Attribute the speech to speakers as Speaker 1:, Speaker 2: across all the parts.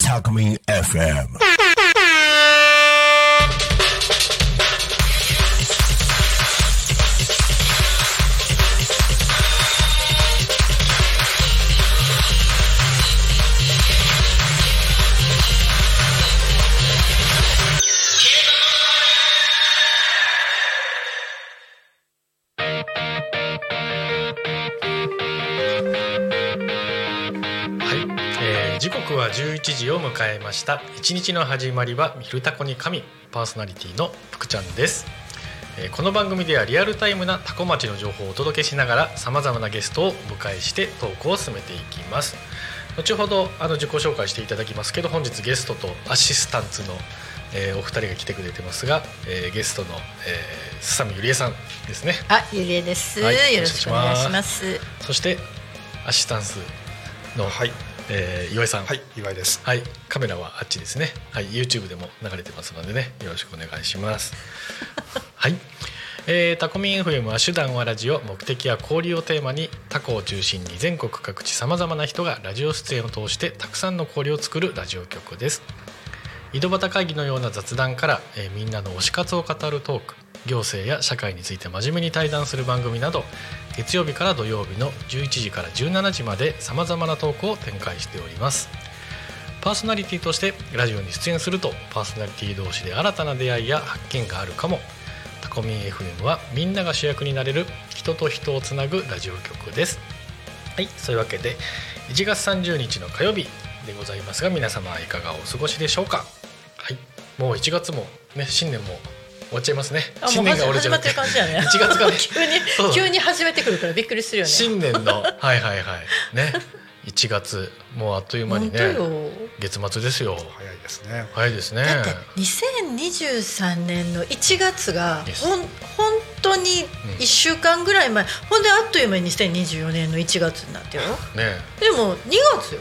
Speaker 1: タコミン FM
Speaker 2: 11時を迎えました。一日の始まりは「ミルタコに神」パーソナリティの福ちゃんです、えーこの番組ではリアルタイムなタコ町の情報をお届けしながらさまざまなゲストをお迎えしてトークを進めていきます。後ほどあの自己紹介していただきますけど本日ゲストとアシスタンツの、えーお二人が来てくれてますが、えーゲストの、えー、すさみゆりえさんですね。
Speaker 3: あ、ゆりえです、
Speaker 2: はい
Speaker 3: よろしくお願いします。
Speaker 2: そしてアシスタンスの、
Speaker 4: はい、
Speaker 2: えー岩井さん
Speaker 4: はい、岩井です。
Speaker 2: はい、カメラはあっちですね。はい、YouTube でも流れてますのでね、よろしくお願いします。はい、えー、タコミン FM は手段はラジオ、目的は交流をテーマにタコを中心に全国各地さまざまな人がラジオ出演を通してたくさんの交流を作るラジオ局です。井戸端会議のような雑談から、えーみんなの推し活を語るトーク行政や社会について真面目に対談する番組など月曜日から土曜日の11時から17時までさまざまなトークを展開しております。パーソナリティとしてラジオに出演するとパーソナリティ同士で新たな出会いや発見があるかも。タコミン FM はみんなが主役になれる人と人をつなぐラジオ局です。はいそういうわけで1月30日の火曜日でございますが皆様いかがお過ごしでしょうか。はいもう1月もね新年も終わっちゃいますね。新
Speaker 3: う
Speaker 2: 年が俺じゃなくて。
Speaker 3: 始まってる感じやね。
Speaker 2: 1月がね。
Speaker 3: 急に急に始めてくるからびっくりするよね。
Speaker 2: 新年の はいはいはい。ね。1月もうあっという間にね
Speaker 3: よ。
Speaker 2: 月末ですよ。
Speaker 4: 早いですね。
Speaker 2: 早いですね。
Speaker 3: だって2023年の1月がほん本当に1週間ぐらい前、ほんであっという間に2024年の1月になってよ。
Speaker 2: ね。
Speaker 3: でも2月よ。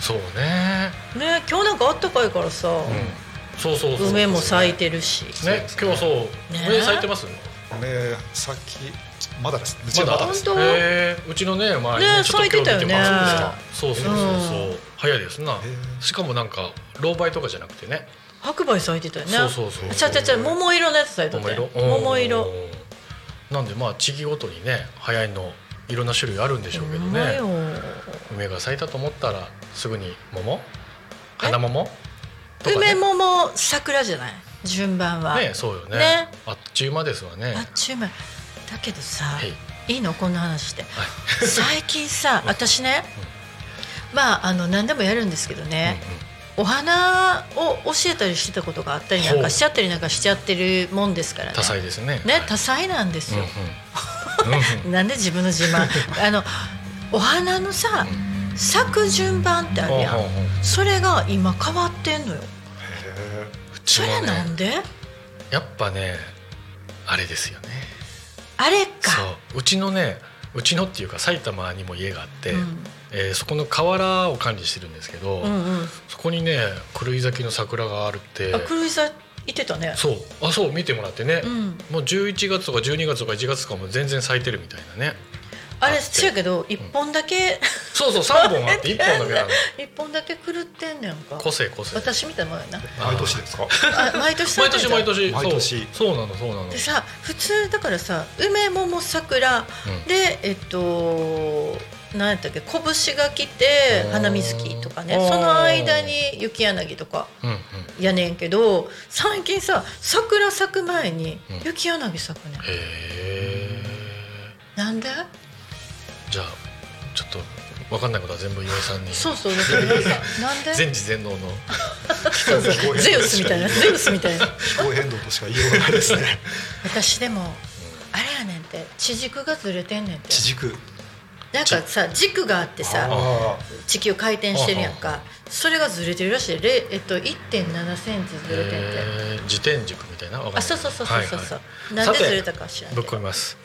Speaker 2: そうね。
Speaker 3: ね、今日なんかあったかいからさ、
Speaker 2: うんそうそうそう
Speaker 3: 梅も咲いてるし。
Speaker 2: ね今日そう。
Speaker 3: ね。
Speaker 2: 梅咲いてます？
Speaker 4: ね、さっきまだです。うち
Speaker 2: まだ
Speaker 4: です。
Speaker 3: 本当？
Speaker 2: へー。うちのね前に
Speaker 3: ね
Speaker 2: ちょっと今日見て
Speaker 3: 咲いてたよね。
Speaker 2: そうそうそうそう。
Speaker 3: うん。
Speaker 2: 早いですな。しかもなんか老梅とかじゃなくてね。
Speaker 3: 白梅咲いてたよね。
Speaker 2: そうそうそう
Speaker 3: あちゃちゃちゃ桃色のやつ咲いてたよ。桃色？
Speaker 2: うん。なんでまあ地域ごとにね早いのいろんな種類あるんでしょうけどね。梅が咲いたと思ったらすぐに桃？花桃？とかね。
Speaker 3: 梅桃桜じゃない？順番は、
Speaker 2: ねそうよね。
Speaker 3: ね。
Speaker 2: あっちゅう間ですわね。
Speaker 3: あっちゅう間。だけどさ、
Speaker 2: はい。
Speaker 3: い、いの？こんな話して。
Speaker 2: はい。
Speaker 3: 最近さ私ね、まああの何でもやるんですけどね、お花を教えたりしてたことがあったりなんかしちゃったりなんかしちゃってるもんですからね。
Speaker 2: 多彩ですね。
Speaker 3: ね多彩なんです
Speaker 2: うんうん
Speaker 3: よ、
Speaker 2: うん。
Speaker 3: なんで自分の自慢？あのお花のさ咲く順番ってあるやん。
Speaker 2: ほうほうほう。
Speaker 3: それが今変わってんのよ。
Speaker 4: へ
Speaker 2: うち
Speaker 3: そ
Speaker 2: もね
Speaker 3: れなんで？
Speaker 2: やっぱねあれですよね。
Speaker 3: あれ
Speaker 2: そ
Speaker 3: か
Speaker 2: う。うちのねうちのっていうか埼玉にも家があって、
Speaker 3: うん。
Speaker 2: えーそこの河原を管理してるんですけど、
Speaker 3: うんうん。
Speaker 2: そこにね狂い咲きの桜があるって。
Speaker 3: あクルイザーいてたね。
Speaker 2: そう。あそう見てもらってね、
Speaker 3: うん。
Speaker 2: もう11月とか12月とか1月とかも全然咲いてるみたいなね
Speaker 3: あれ
Speaker 2: あって
Speaker 3: 違うけど一本だけ
Speaker 2: そうそう3本あって 1本だけなの。
Speaker 3: 一本だけ狂ってんねんか。
Speaker 2: 個性個性。
Speaker 3: 私みたいなもんやな。
Speaker 4: ー。毎年ですか？
Speaker 3: あ毎年咲
Speaker 2: 毎年毎年。
Speaker 4: 毎年。
Speaker 2: そうそうなのそうなの。
Speaker 3: でさ普通だからさ梅桃桜、
Speaker 2: うん。
Speaker 3: でえっと何やったっけ拳が来て花水木とかね。その間に雪柳とか。やねんけど最近さ桜咲く前に
Speaker 2: うん
Speaker 3: 雪柳咲くねん、
Speaker 2: へえ
Speaker 3: なんで？
Speaker 2: じゃあちょっと分かんないことは全部岩井さんに。
Speaker 3: そうそうなんか
Speaker 2: 全知全能の。
Speaker 3: そうそうゼウスみたいなゼウスみたいな。
Speaker 4: 気候変動としか言いようがないですね。
Speaker 3: 私でもあれやねんって地軸がずれてんねんって。
Speaker 4: 地軸。
Speaker 3: なんかさ軸があってさ
Speaker 4: あ
Speaker 3: 地球回転してるやんかそれがずれてるらしい。で、えっと、1 7センチずれてんて、
Speaker 2: えー自転軸みたいな
Speaker 3: あそうそうそうそうそうそう、
Speaker 2: はいはい
Speaker 3: なんでずれたか知ら。んけ
Speaker 2: ぶっ
Speaker 3: ど
Speaker 2: 込みます、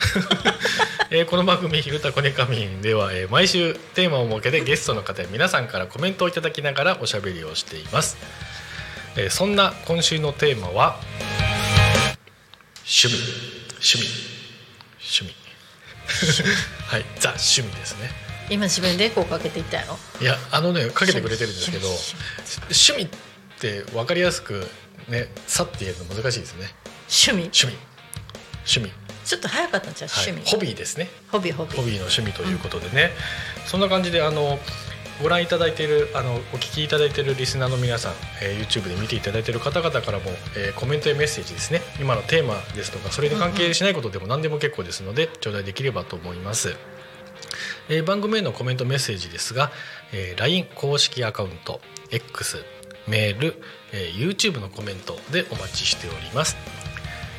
Speaker 2: えーこの番組「ひるたこねかみん」では、えー毎週テーマを設けてゲストの方や皆さんからコメントをいただきながらおしゃべりをしています、えーそんな今週のテーマは趣味。趣味。趣味。はいザ趣味ですね
Speaker 3: 今自分でエコーかけていったやろ？
Speaker 2: いやあのねかけてくれてるんですけど
Speaker 3: 趣
Speaker 2: 趣味って分かりやすくねさって言えるの難しいですね。
Speaker 3: 趣味？
Speaker 2: 趣味。趣味。
Speaker 3: ちょっと早かったんちゃう？
Speaker 2: はい。
Speaker 3: 趣味、
Speaker 2: ホビーですね。
Speaker 3: ホビーホビー。
Speaker 2: ホビーの趣味ということでね、そんな感じであのご覧いただいているあのお聞きいただいているリスナーの皆さん、えー YouTube で見ていただいている方々からも、えーコメントやメッセージですね。今のテーマですとかそれに関係しないことでも何でも結構ですので頂戴できればと思います、えー番組へのコメントメッセージですが、えー LINE 公式アカウント X メール、えー YouTube のコメントでお待ちしております。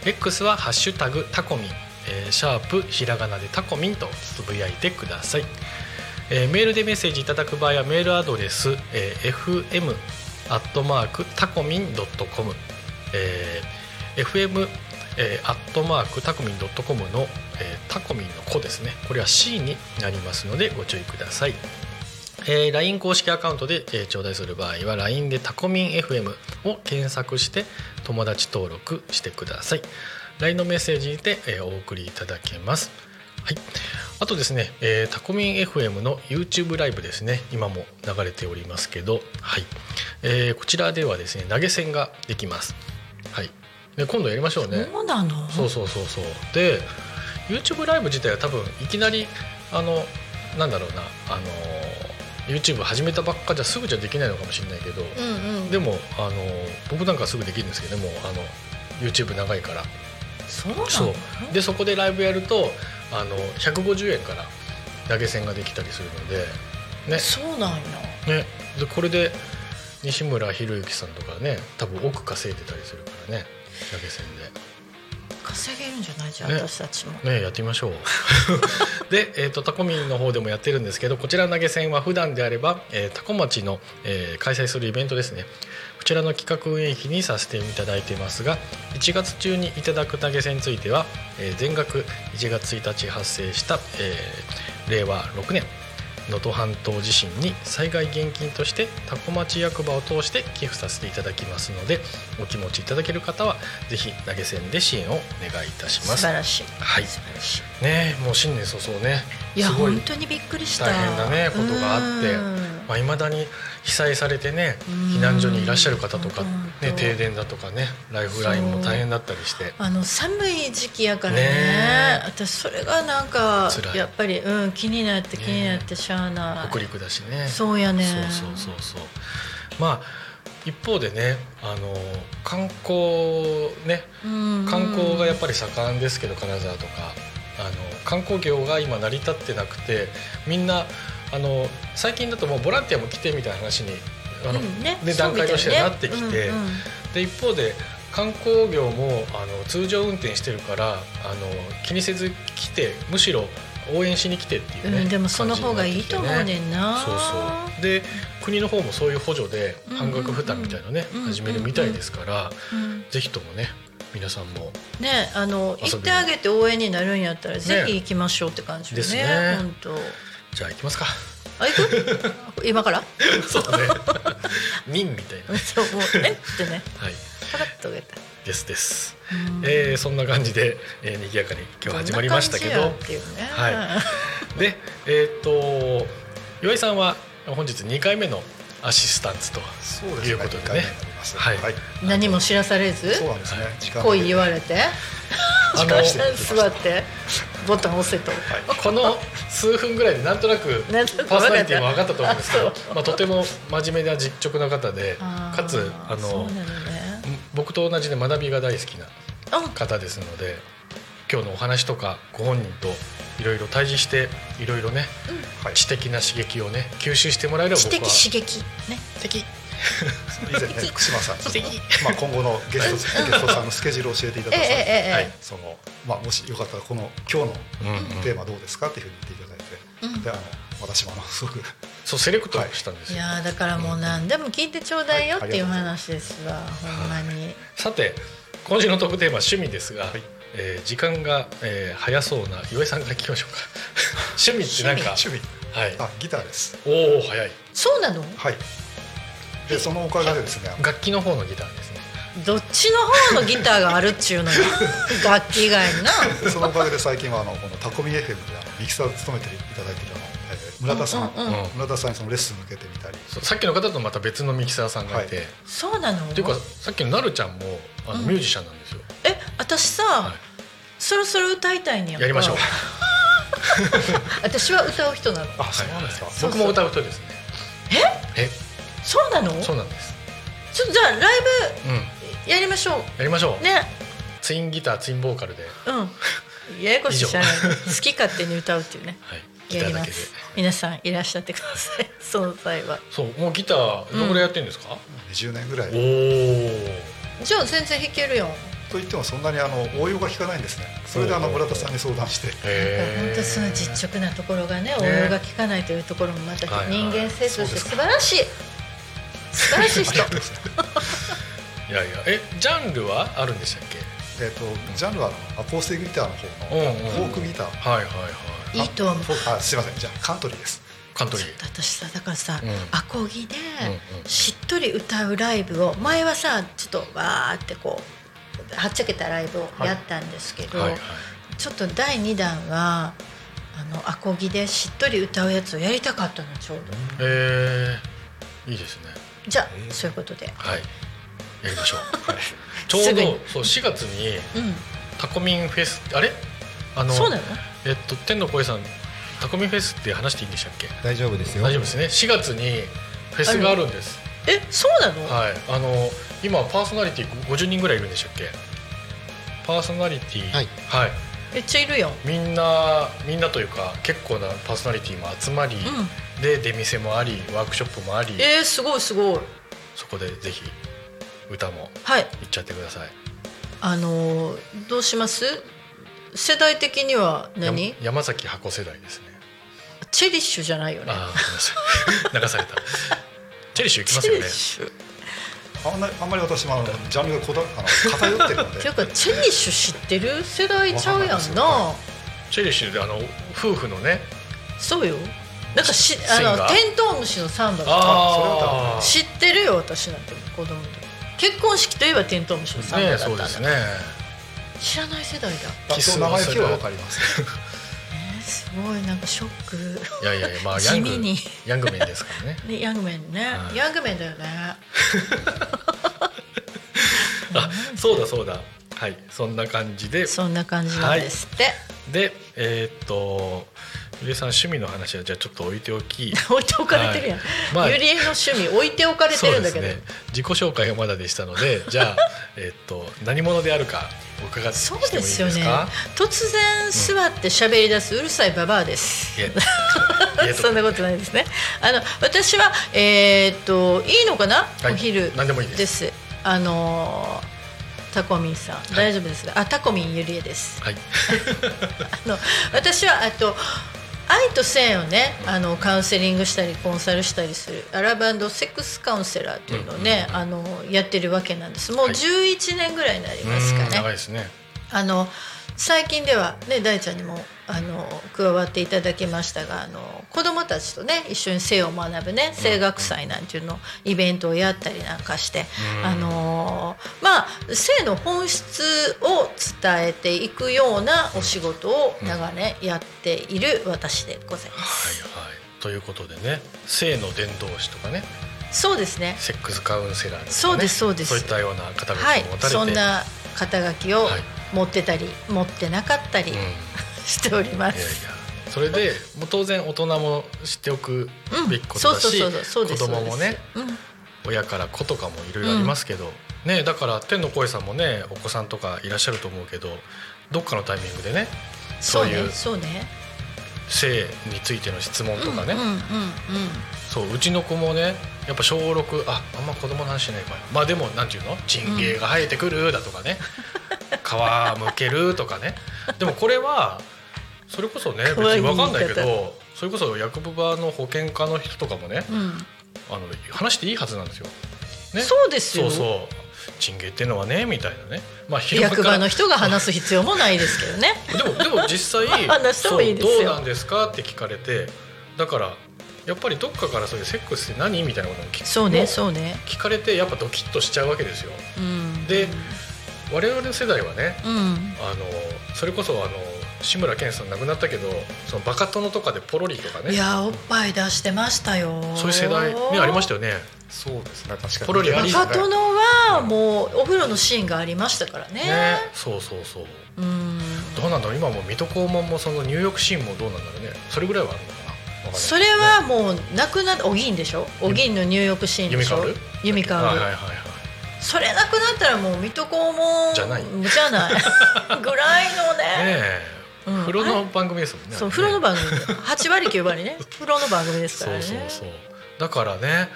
Speaker 2: X は「ハッシュタグタコミン」えーシャープひらがなでタコミンとつぶやいてください、えーメールでメッセージいただく場合はメールアドレス、えー fm アットマークタコミンドットコム fm えーアットマークタコミンドットコムの、えータコミンの子ですね。これは C になりますのでご注意ください。えー LINE 公式アカウントで、えー頂戴する場合は LINE でタコミン FM を検索して友達登録してください。LINE のメッセージで、えーお送りいただけます。はい。あとですね、えータコミン FM の YouTube ライブですね。今も流れておりますけどはい、えーこちらではですね投げ銭ができます。はい。で今度やりましょうね。
Speaker 3: そうなの？
Speaker 2: そうそうそうそう。で YouTube ライブ自体は多分いきなりあのなんだろうなあの YouTube 始めたばっかじゃすぐじゃできないのかもしれないけど、
Speaker 3: うんうん。
Speaker 2: でもあの僕なんかすぐできるんですけどねもうあの YouTube 長いから。
Speaker 3: そうなの？
Speaker 2: そう。でそこでライブやるとあの150円から投げ銭ができたりするのでね。
Speaker 3: そうなんや。
Speaker 2: ね。でこれで西村博之さんとかね多分億稼いでたりするからね投げ銭で。
Speaker 3: 稼げるんじゃない？じゃん、
Speaker 2: ね。
Speaker 3: 私たちも。
Speaker 2: ねやってみましょう。で、えー、とタコミンの方でもやってるんですけどこちらの投げ銭は普段であれば、えー、タコ町の、えー開催するイベントですね。こちらの企画運営費にさせていただいてますが1月中にいただく投げ銭については、えー全額1月1日発生した、えー令和6年能登半島地震に災害現金としてタコ町役場を通して寄付させていただきますのでお気持ちいただける方はぜひ投げ銭で支援をお願いいたします。
Speaker 3: 素晴らしい。
Speaker 2: はい。ねえもう新年早々ね
Speaker 3: いや本当にびっくりした。
Speaker 2: 大変なねことがあって
Speaker 3: うん。
Speaker 2: まあ、未だに被災されてね
Speaker 3: うん。
Speaker 2: 避難所にいらっしゃる方とか、ね、停電だとかねライフラインも大変だったりして。
Speaker 3: あの寒い時期やからね。
Speaker 2: ね。
Speaker 3: 私それがなんかやっぱり、うん、気になって気になってしゃあない、
Speaker 2: 北陸だしね。
Speaker 3: そうやね。
Speaker 2: そうそうそうそう。まあ一方でねあの観光ね。
Speaker 3: うん。
Speaker 2: 観光がやっぱり盛んですけど金沢とか。あの観光業が今成り立ってなくてみんなあの最近だともうボランティアも来てみたいな話にあの、
Speaker 3: うんね
Speaker 2: で段階としてはなってきて、
Speaker 3: そうみたいね。
Speaker 2: で一方で観光業もあの通常運転してるからあの気にせず来てむしろ応援しに来てっていうね、
Speaker 3: うんうんでもその方がいいと思うねんな。
Speaker 2: そうそう。で国の方もそういう補助で半額負担みたいなね、
Speaker 3: うんうん
Speaker 2: 始めるみたいですから、
Speaker 3: うん
Speaker 2: ぜひともね皆さんも
Speaker 3: ねあの行ってあげて応援になるんやったら、ぜひ行きましょうって感じよ
Speaker 2: ですね
Speaker 3: ね。本当
Speaker 2: じゃあ行きますか。
Speaker 3: あ行く？今から？
Speaker 2: そうだね。民みたいな。
Speaker 3: そうもうえ？ってね。
Speaker 2: はい。
Speaker 3: パカッと上げた。
Speaker 2: ですです、
Speaker 3: うん。
Speaker 2: えーそんな感じで、えー、賑やかに今日始まりましたけど。
Speaker 3: こんな感じやっていうね。
Speaker 2: はい。でえっ、と岩井さんは本日2回目のアシスタントと
Speaker 4: そうですね。
Speaker 2: いうことでね。
Speaker 4: 二回目になります。
Speaker 2: はい。
Speaker 4: はい、
Speaker 3: 何も知らされず？
Speaker 4: そうなんですね、時間
Speaker 3: 恋言われて？
Speaker 2: あの
Speaker 3: 座ってボタン押せと、
Speaker 2: この数分ぐらいでなんとなくパーソナリティも分かったと思うんですけどまあ、とても真面目な実直な方でかつあの
Speaker 3: ね。
Speaker 2: 僕と同じで学びが大好きな
Speaker 3: あ。
Speaker 2: 方ですので今日のお話とかご本人といろいろ対峙していろいろね
Speaker 4: はい。
Speaker 2: 知的な刺激をね吸収してもらえれば
Speaker 3: 知的
Speaker 2: 僕は
Speaker 3: 刺激。ね。
Speaker 2: 的
Speaker 4: 以前ね福島さん。まあ今後のゲスト ゲストさんのスケジュールを教えていただい
Speaker 2: はい。
Speaker 4: そのまあもしよかったらこの今日のテーマどうですかっていうふうに言っていただいて、
Speaker 3: うん。
Speaker 4: であの私もあのすごく。
Speaker 2: そうセレクトしたんですよ、
Speaker 3: いやーだからもう何でも聞いてちょうだいよっていう話ですわ、ほんまに。
Speaker 2: さて今週のトークテーマは趣味ですが、
Speaker 4: い。
Speaker 2: えー時間が、えー早そうな岩井さんから聞きましょうか。趣味ってなんか
Speaker 4: 趣味
Speaker 2: はい。
Speaker 4: あギターです。
Speaker 2: おお早い。
Speaker 3: そうなの？
Speaker 4: はいでそのおかげでですね
Speaker 2: 楽器の方のギターですね。
Speaker 3: どっちの方のギターがあるっちゅうのよ。楽器以外にな。
Speaker 4: でそのおかげで最近はあのこのタコミ FM であのミキサーを務めていただいているあの、えー村田さん、
Speaker 3: うんうん
Speaker 2: うん。
Speaker 4: 村田さんにそのレッスン受けてみたり。
Speaker 2: さっきの方とまた別のミキサーさんがいて、
Speaker 4: はい。
Speaker 3: そうなの？
Speaker 2: っていうかさっきのなるちゃんもあの
Speaker 3: うん
Speaker 2: ミュージシャンなんですよ、
Speaker 3: え私さ、
Speaker 2: は
Speaker 3: そろそろ歌いたいねやんか
Speaker 2: やりましょう。
Speaker 3: 私は歌う人なの。
Speaker 4: あそうなんですか、
Speaker 3: そう
Speaker 2: 僕も歌う人ですね。え？
Speaker 3: そうなの？
Speaker 2: そうなんです。
Speaker 3: ちょっとじゃあライ
Speaker 2: うん。
Speaker 3: ブやりましょ
Speaker 2: やりましょう、
Speaker 3: うね。
Speaker 2: ツインギターツインボーカルで、
Speaker 3: うん。ややこしいじゃない。好き勝手に歌うっていうね。
Speaker 2: はい、ギターだけで。
Speaker 3: やります皆さんいらっしゃってください。その際は。
Speaker 2: そう。もうギターどのぐらいやってるんですか、
Speaker 4: 20年ぐらい、
Speaker 2: おお
Speaker 3: じゃあ全然弾けるよ。
Speaker 4: と言ってもそんなにあの応用が効かないんですね。それであの村田さんに相談して。
Speaker 3: 本当その実直なところがね応用が効かないというところもまた人間性として素晴らしい素晴らしい人。
Speaker 4: います
Speaker 2: いやいや。えジャンルはあるんでしたっけ？
Speaker 4: えっとジャンルはアコースティックギターの方のフォークギター、
Speaker 2: はいはいはい。
Speaker 3: いいと思う。
Speaker 4: あすいません。じゃあカントリーです。
Speaker 2: カントリー。
Speaker 3: 私さだからさ、
Speaker 2: うん。
Speaker 3: アコギでしっとり歌うライブを前はさちょっとわーってこうはっちゃけたライブをやったんですけど、
Speaker 2: はいはい。
Speaker 3: ちょっと第2弾はあのアコギでしっとり歌うやつをやりたかったのちょうど。
Speaker 2: えー、いいですね
Speaker 3: じゃあそういうことで。
Speaker 2: はい。やりましょう。ちょうどそう4月に
Speaker 3: うん。
Speaker 2: タコミンフェスあれ？あの
Speaker 3: そうなの？
Speaker 2: えっと天の声さんタコミンフェスって話していいんでしたっけ？
Speaker 1: 大丈夫ですよ。
Speaker 2: 大丈夫ですね。4月にフェスがあるんです。
Speaker 3: えそうなの、
Speaker 2: はい。あの今パーソナリティ50人ぐらいいるんでしたっけ？パーソナリティ
Speaker 1: はい、
Speaker 2: はい、
Speaker 3: めっちゃいるよ
Speaker 2: みんなみんなというか結構なパーソナリティも集まり、
Speaker 3: うん
Speaker 2: で出店もありワークショップもあり
Speaker 3: えー、すごいすごい。
Speaker 2: そこでぜひ歌も
Speaker 3: はい。
Speaker 2: 行っちゃってください。
Speaker 3: あのーどうします？世代的には何？
Speaker 2: や山崎箱世代ですね。
Speaker 3: チェリッシュじゃないよね。
Speaker 2: ああごめんなさい。流された。チェリッシュ行きますよね。
Speaker 3: チェリッシュ。
Speaker 4: あんまりあんまり私もあのジャンルがこだあの偏ってるので。
Speaker 3: っ ていうかチェリッシュ知ってる世代ちゃうやんな。
Speaker 4: わ
Speaker 2: チェリッシュであの夫婦のね
Speaker 3: そうよなんかしあのテントウムシのサンバとか。知ってるよ私なんて子供の時。結婚式といえばテントウムシのサンバ
Speaker 2: ね
Speaker 3: だったんだ、
Speaker 2: そうですね。
Speaker 3: 知らない世代だ
Speaker 4: あその名前はわかります
Speaker 3: えーすごいなんかショック。
Speaker 2: いやいやいやまあヤングヤングメンですからね。
Speaker 3: ねヤングメンね、
Speaker 2: はい。
Speaker 3: ヤングメンだよね。
Speaker 2: あそうだそうだ。はいそんな感じで。
Speaker 3: そんな感じなんですって、
Speaker 2: でえーっとゆりえさん趣味の話はじゃあちょっと置いておき。
Speaker 3: 置いておかれてるやん、
Speaker 2: はい。まあ。
Speaker 3: ゆりえの趣味置いておかれてるんだけど。
Speaker 2: ね。自己紹介がまだでしたのでじゃあ えーっと何者であるかお伺ってしても
Speaker 3: そ
Speaker 2: いういです
Speaker 3: ですよね。
Speaker 2: か
Speaker 3: 突然座って喋り出すうるさいババアです、
Speaker 2: いえ。いえ と
Speaker 3: そんなことないですね。あの私はえーっといいのかな、
Speaker 2: はい。
Speaker 3: お昼。
Speaker 2: 何でもいいです。
Speaker 3: あのタコミンさん、大丈夫ですか。あタコミンゆりえです。
Speaker 2: はい。
Speaker 3: あの私はあと愛と性をねあのカウンセリングしたりコンサルしたりするアラブセックスカウンセラーというのをね、あのやってるわけなんです。もう
Speaker 2: はい
Speaker 3: 11年ぐらいになりますか
Speaker 2: うーん長い
Speaker 3: ね。
Speaker 2: ですね
Speaker 3: あの最近ではね大ちゃんにもあの加わっていただきましたがあの子どもたちとね一緒に性を学ぶね性学祭なんていうのイベントをやったりなんかして
Speaker 2: うん。
Speaker 3: あのまあ性の本質を伝えていくようなお仕事を長年やっている私でございま
Speaker 2: はい
Speaker 3: す。
Speaker 2: はい。ということでね性の伝道師とかね。
Speaker 3: そうですね。
Speaker 2: セックスカウンセラーとかね。
Speaker 3: そうですそうです。
Speaker 2: そういったような肩書き
Speaker 3: はい
Speaker 2: を持たれて、
Speaker 3: そんな肩書きを
Speaker 2: はい
Speaker 3: 持ってたり持ってなかったり
Speaker 2: うん。
Speaker 3: しておりま
Speaker 2: いやいや。
Speaker 3: す。
Speaker 2: それでもう当然大人も知っておくべきことだし子供もね親から子とかもいろいろありますけど、ねだから天の声さんもねお子さんとかいらっしゃると思うけどどっかのタイミングでね
Speaker 3: そう
Speaker 2: いう性についての質問とかね、そううちの子もねやっぱ小6ああんま子供の話しないか。まあでもなんていうの？チンゲが生えてくるだとかね、皮むけるとかね。でもこれはそれこそね別に分かんないけどそれこそ薬部場の保険科の人とかもね
Speaker 3: うん。うん
Speaker 2: あの話していいはずなんですよ。ね、
Speaker 3: そうですよ。
Speaker 2: そうそう。チンゲっていうのはねみたいなね。まあ
Speaker 3: 役場の人が話す必要もないですけどね
Speaker 2: でもでも実際
Speaker 3: 話してもいいですよ
Speaker 2: どうなんですかって聞かれてだからやっぱりどっかからそういうセックスって何みたいなことを聞
Speaker 3: そうね
Speaker 2: も
Speaker 3: そうね。
Speaker 2: 聞かれてやっぱドキッとしちゃうわけですよ。
Speaker 3: うん。
Speaker 2: で我々の世代はね
Speaker 3: うん。
Speaker 2: あのそれこそあの志村けんさん亡くなったけどそのバカ殿とかでポロリとかね。
Speaker 3: いやおっぱい出してましたよ。
Speaker 2: そういう世代ねありましたよね。
Speaker 4: そうですね確かに。
Speaker 2: ポロリあり
Speaker 3: バカ殿はもうお風呂のシーンがありましたからね。
Speaker 2: ねそうそうそう。
Speaker 3: うん。
Speaker 2: どうなんだろう。今も水戸黄門もその入浴シーンもどうなんだろうね。それぐらいはあるの
Speaker 3: それはもうなくなったお銀でしょ？お銀の入浴シーンでしょ？
Speaker 2: 弓
Speaker 3: 弓か
Speaker 2: はいはいはいはい。
Speaker 3: それなくなったらもう水戸黄門
Speaker 2: じゃない。
Speaker 3: じゃない。ぐらいのね。
Speaker 2: ねえ、
Speaker 3: うん。
Speaker 2: 風呂の番組ですもんね。
Speaker 3: そう風呂の番組。8割9割ね。風呂の番組ですからね。
Speaker 2: そうそうそう。だからね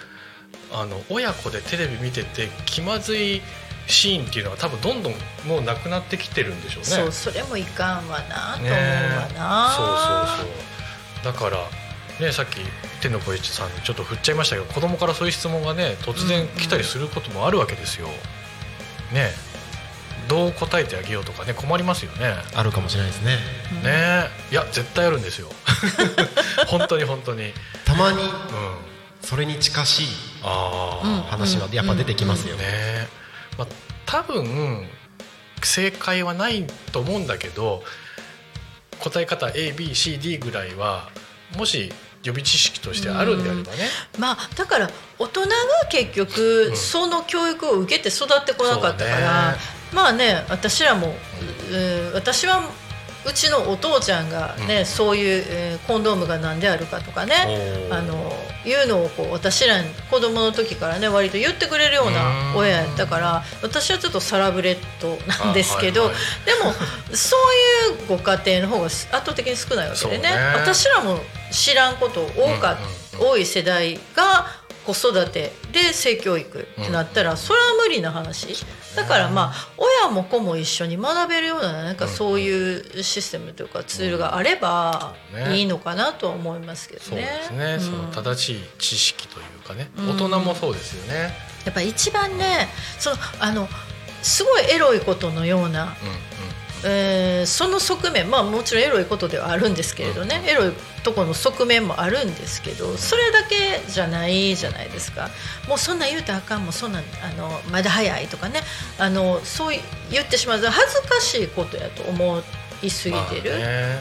Speaker 2: あの親子でテレビ見てて気まずいシーンっていうのは多分どんどんもうなくなってきてるんでしょうね。
Speaker 3: そうそれもいかんわなと思う
Speaker 2: ね
Speaker 3: わな、
Speaker 2: そうそうそう。だからねさっき天の声さんにちょっと振っちゃいましたけど子供からそういう質問がね突然来たりすることもあるわけですよ。ねどう答えてあげようとかね困りますよね。
Speaker 1: あるかもしれないですね
Speaker 2: ねいや絶対あるんですよ。本当に本当に。うん。
Speaker 1: たまにそれに近しい話はやっぱ出てきますよ、
Speaker 2: ねまあ多分正解はないと思うんだけど答え方 ABCD ぐらいはもし予備知識としてあるんであればね、
Speaker 3: まあだから大人が結局、
Speaker 2: うん。
Speaker 3: その教育を受けて育ってこなかったから、
Speaker 2: ね。
Speaker 3: まあね私らも、うん私はうちのお父ちゃんがね、そういう、えーコンドームが何であるかとかねあのいうのをこう私らに子供の時からね割と言ってくれるような
Speaker 2: うん。
Speaker 3: 親やったから私はちょっとサラブレッドなんですけど、
Speaker 2: あはいはい。
Speaker 3: でもそういうご家庭の方が圧倒的に少ないわけでね。
Speaker 2: ね。
Speaker 3: 私らも知らんこと多か多い世代が子育てで性教育ってなったら、それは無理な話。だからまあ親も子も一緒に学べるようななんかそういうシステムというかツールがあれば
Speaker 2: ね。
Speaker 3: いいのかなとは思いますけど
Speaker 2: そう
Speaker 3: ね。
Speaker 2: ですね、
Speaker 3: うん。
Speaker 2: その正しい知識というかね、
Speaker 3: うん。
Speaker 2: 大人もそうですよね。
Speaker 3: やっぱ一番ねそのあのすごいエロいことのような、えーその側面まあもちろんエロいことではあるんですけれどね、エロいとこの側面もあるんですけどそれだけじゃないじゃないですか。もうそんなん言うたらあかんもうそんなんあのまだ早いとかね。あのそう言ってしまうと恥ずかしいことやと思いすぎてる。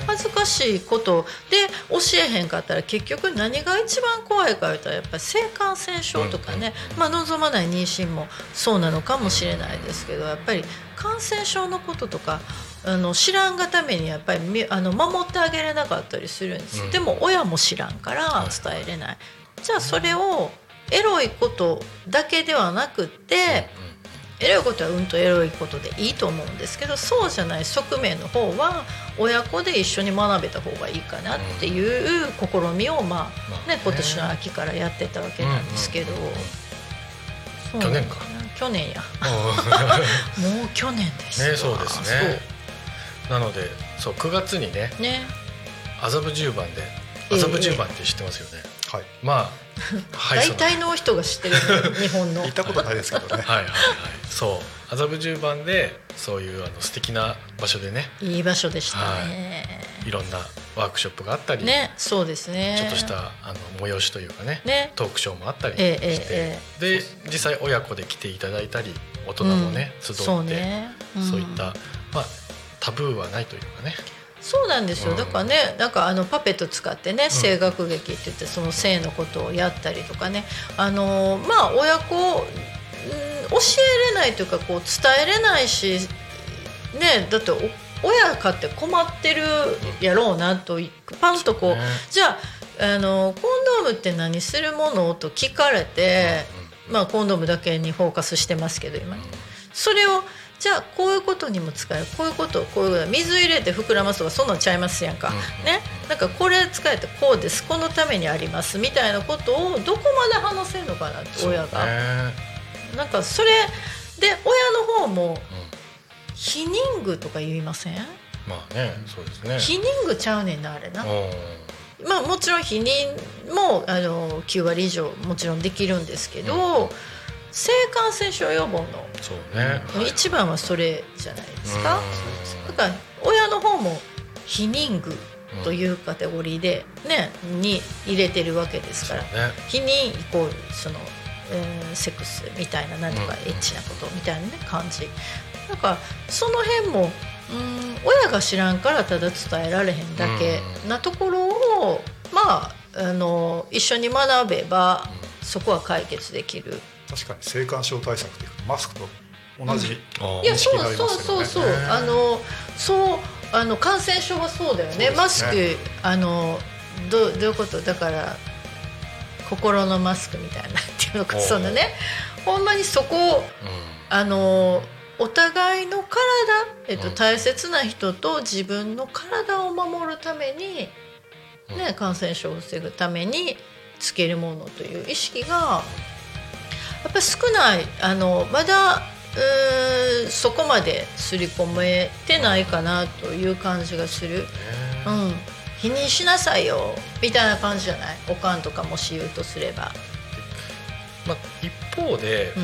Speaker 3: 恥ずかしいことで教えへんかったら結局何が一番怖いか言ったらやっぱり性感染症とかね、まあ、望まない妊娠もそうなのかもしれないですけどやっぱり感染症のこととかあの知らんがためにやっぱりみあの守ってあげれなかったりするんです、
Speaker 2: うん。
Speaker 3: でも親も知らんから伝えれない、じゃあそれをエロいことだけではなくって、エロいことはうんとエロいことでいいと思うんですけどそうじゃない側面の方は親子で一緒に学べた方がいいかなっていう試みを、ま
Speaker 2: ま
Speaker 3: あ
Speaker 2: あね
Speaker 3: ね、今年の秋からやってたわけなんですけど、
Speaker 2: 去年か。
Speaker 3: 去年や。
Speaker 2: うん
Speaker 3: もう去年です
Speaker 2: ねそうですねなのでそう9月にね麻布十番で
Speaker 3: ええ
Speaker 2: 麻布十番って知ってますよね、
Speaker 4: はい。
Speaker 2: まあ はい
Speaker 3: 大体の人が知ってるの 日本の。
Speaker 4: 行ったことないですけどね。
Speaker 2: はいはいはい。そう麻布十番でそういうあの素敵な場所でね。
Speaker 3: いい場所でしたね、
Speaker 2: い。ろんなワークショップがあったり、
Speaker 3: ねそうですね。
Speaker 2: ちょっとしたあの催しというかね。
Speaker 3: ね。
Speaker 2: トークショーもあったりして、
Speaker 3: えええ
Speaker 2: で実際親子で来ていただいたり大人もね、集って
Speaker 3: そうね、うん。
Speaker 2: そういった、まあ、タブーはないというかね。
Speaker 3: そうなんですよ、
Speaker 2: うん。
Speaker 3: だからねなんかあのパペット使ってね声楽劇って言ってその性のことをやったりとかね。あのまあ親子、うん、教えれないというかこう伝えれないしねだってお親かって困ってるやろうなとパンとこう
Speaker 2: ね。
Speaker 3: じゃああのコンドームって何するものと聞かれて、まあコンドームだけにフォーカスしてますけど今それをじゃあこういうことにも使えるこういうことこういうこと水入れて膨らますとかそんなんちゃいますやんか、
Speaker 2: うん
Speaker 3: ね？なんかこれ使えてこうです。このためにありますみたいなことをどこまで話せるのかなって親が、
Speaker 2: ね。
Speaker 3: なんかそれで親の方もヒニングとか言いません？
Speaker 2: まあねそうですね。
Speaker 3: ヒニングちゃうねんなあれな。
Speaker 2: うん。
Speaker 3: まあもちろん避妊もあの9割以上もちろんできるんですけど、性感染症予防の
Speaker 2: そうね。
Speaker 3: 一番はそれじゃないですか？
Speaker 2: うん。
Speaker 3: だから親の方も避妊具というカテゴリーでね、に入れてるわけですから、
Speaker 2: ね。
Speaker 3: 避妊イコールその、えーセックスみたいななんとか
Speaker 2: うん。
Speaker 3: エッチなことみたいなね感じ。だからその辺もうん親が知らんからただ伝えられへんだけなところをまああの一緒に学べばそこは解決できる。
Speaker 4: 確かに性感症対策っていうかマスクと同じ、
Speaker 2: あー
Speaker 3: いやそう
Speaker 4: 認識がありま
Speaker 3: そう
Speaker 4: すよね。
Speaker 3: そうそう
Speaker 2: ね
Speaker 3: あのそうあの感染症はそうだよね。
Speaker 4: ね。
Speaker 3: マスクあのどうどういうこと？だから心のマスクみたいなっていうのか。そのねほんまにそこを
Speaker 2: う
Speaker 3: あのお互いの体、えっと
Speaker 2: うん。
Speaker 3: 大切な人と自分の体を守るために、
Speaker 2: うん。
Speaker 3: ね、感染症を防ぐためにつけるものという意識がやっぱり少ない。あのまだうーそこまで刷り込めてないかなという感じがする。うん。否認しなさいよみたいな感じじゃない？おかんとかもし言うとすれば、
Speaker 2: まあ一方で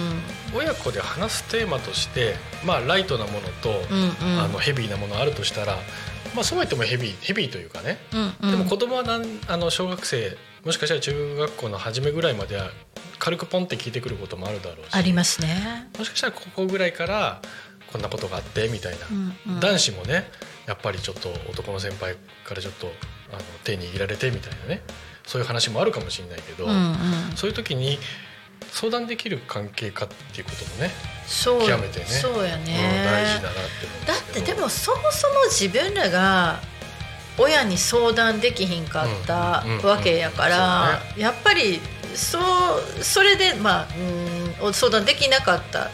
Speaker 3: うん、
Speaker 2: 親子で話すテーマとしてまあライトなものと
Speaker 3: うんうん。
Speaker 2: あのヘビーなものあるとしたらまあそうは言ってもヘビーヘビーというかね。
Speaker 3: うんうん。
Speaker 2: でも子供はなんあの小学生もしかしたら中学校の初めぐらいまでは軽くポンって聞いてくることもあるだろうし
Speaker 3: ありますね、
Speaker 2: もしかしたらここぐらいからこんなことがあってみたいな、
Speaker 3: うんうん。
Speaker 2: 男子もねやっぱりちょっと男の先輩からちょっとあの手握られてみたいなねそういう話もあるかもしれないけど、
Speaker 3: うんうん。
Speaker 2: そういう時に相談できる関係かっていうこともね
Speaker 3: そう
Speaker 2: 極めてね
Speaker 3: そうやね、
Speaker 2: うん大事だなって
Speaker 3: だってでもそもそも自分らが親に相談できひんかったわけやから、
Speaker 2: うん
Speaker 3: やっぱりそうそれでまあうん相談できなかった
Speaker 2: うん。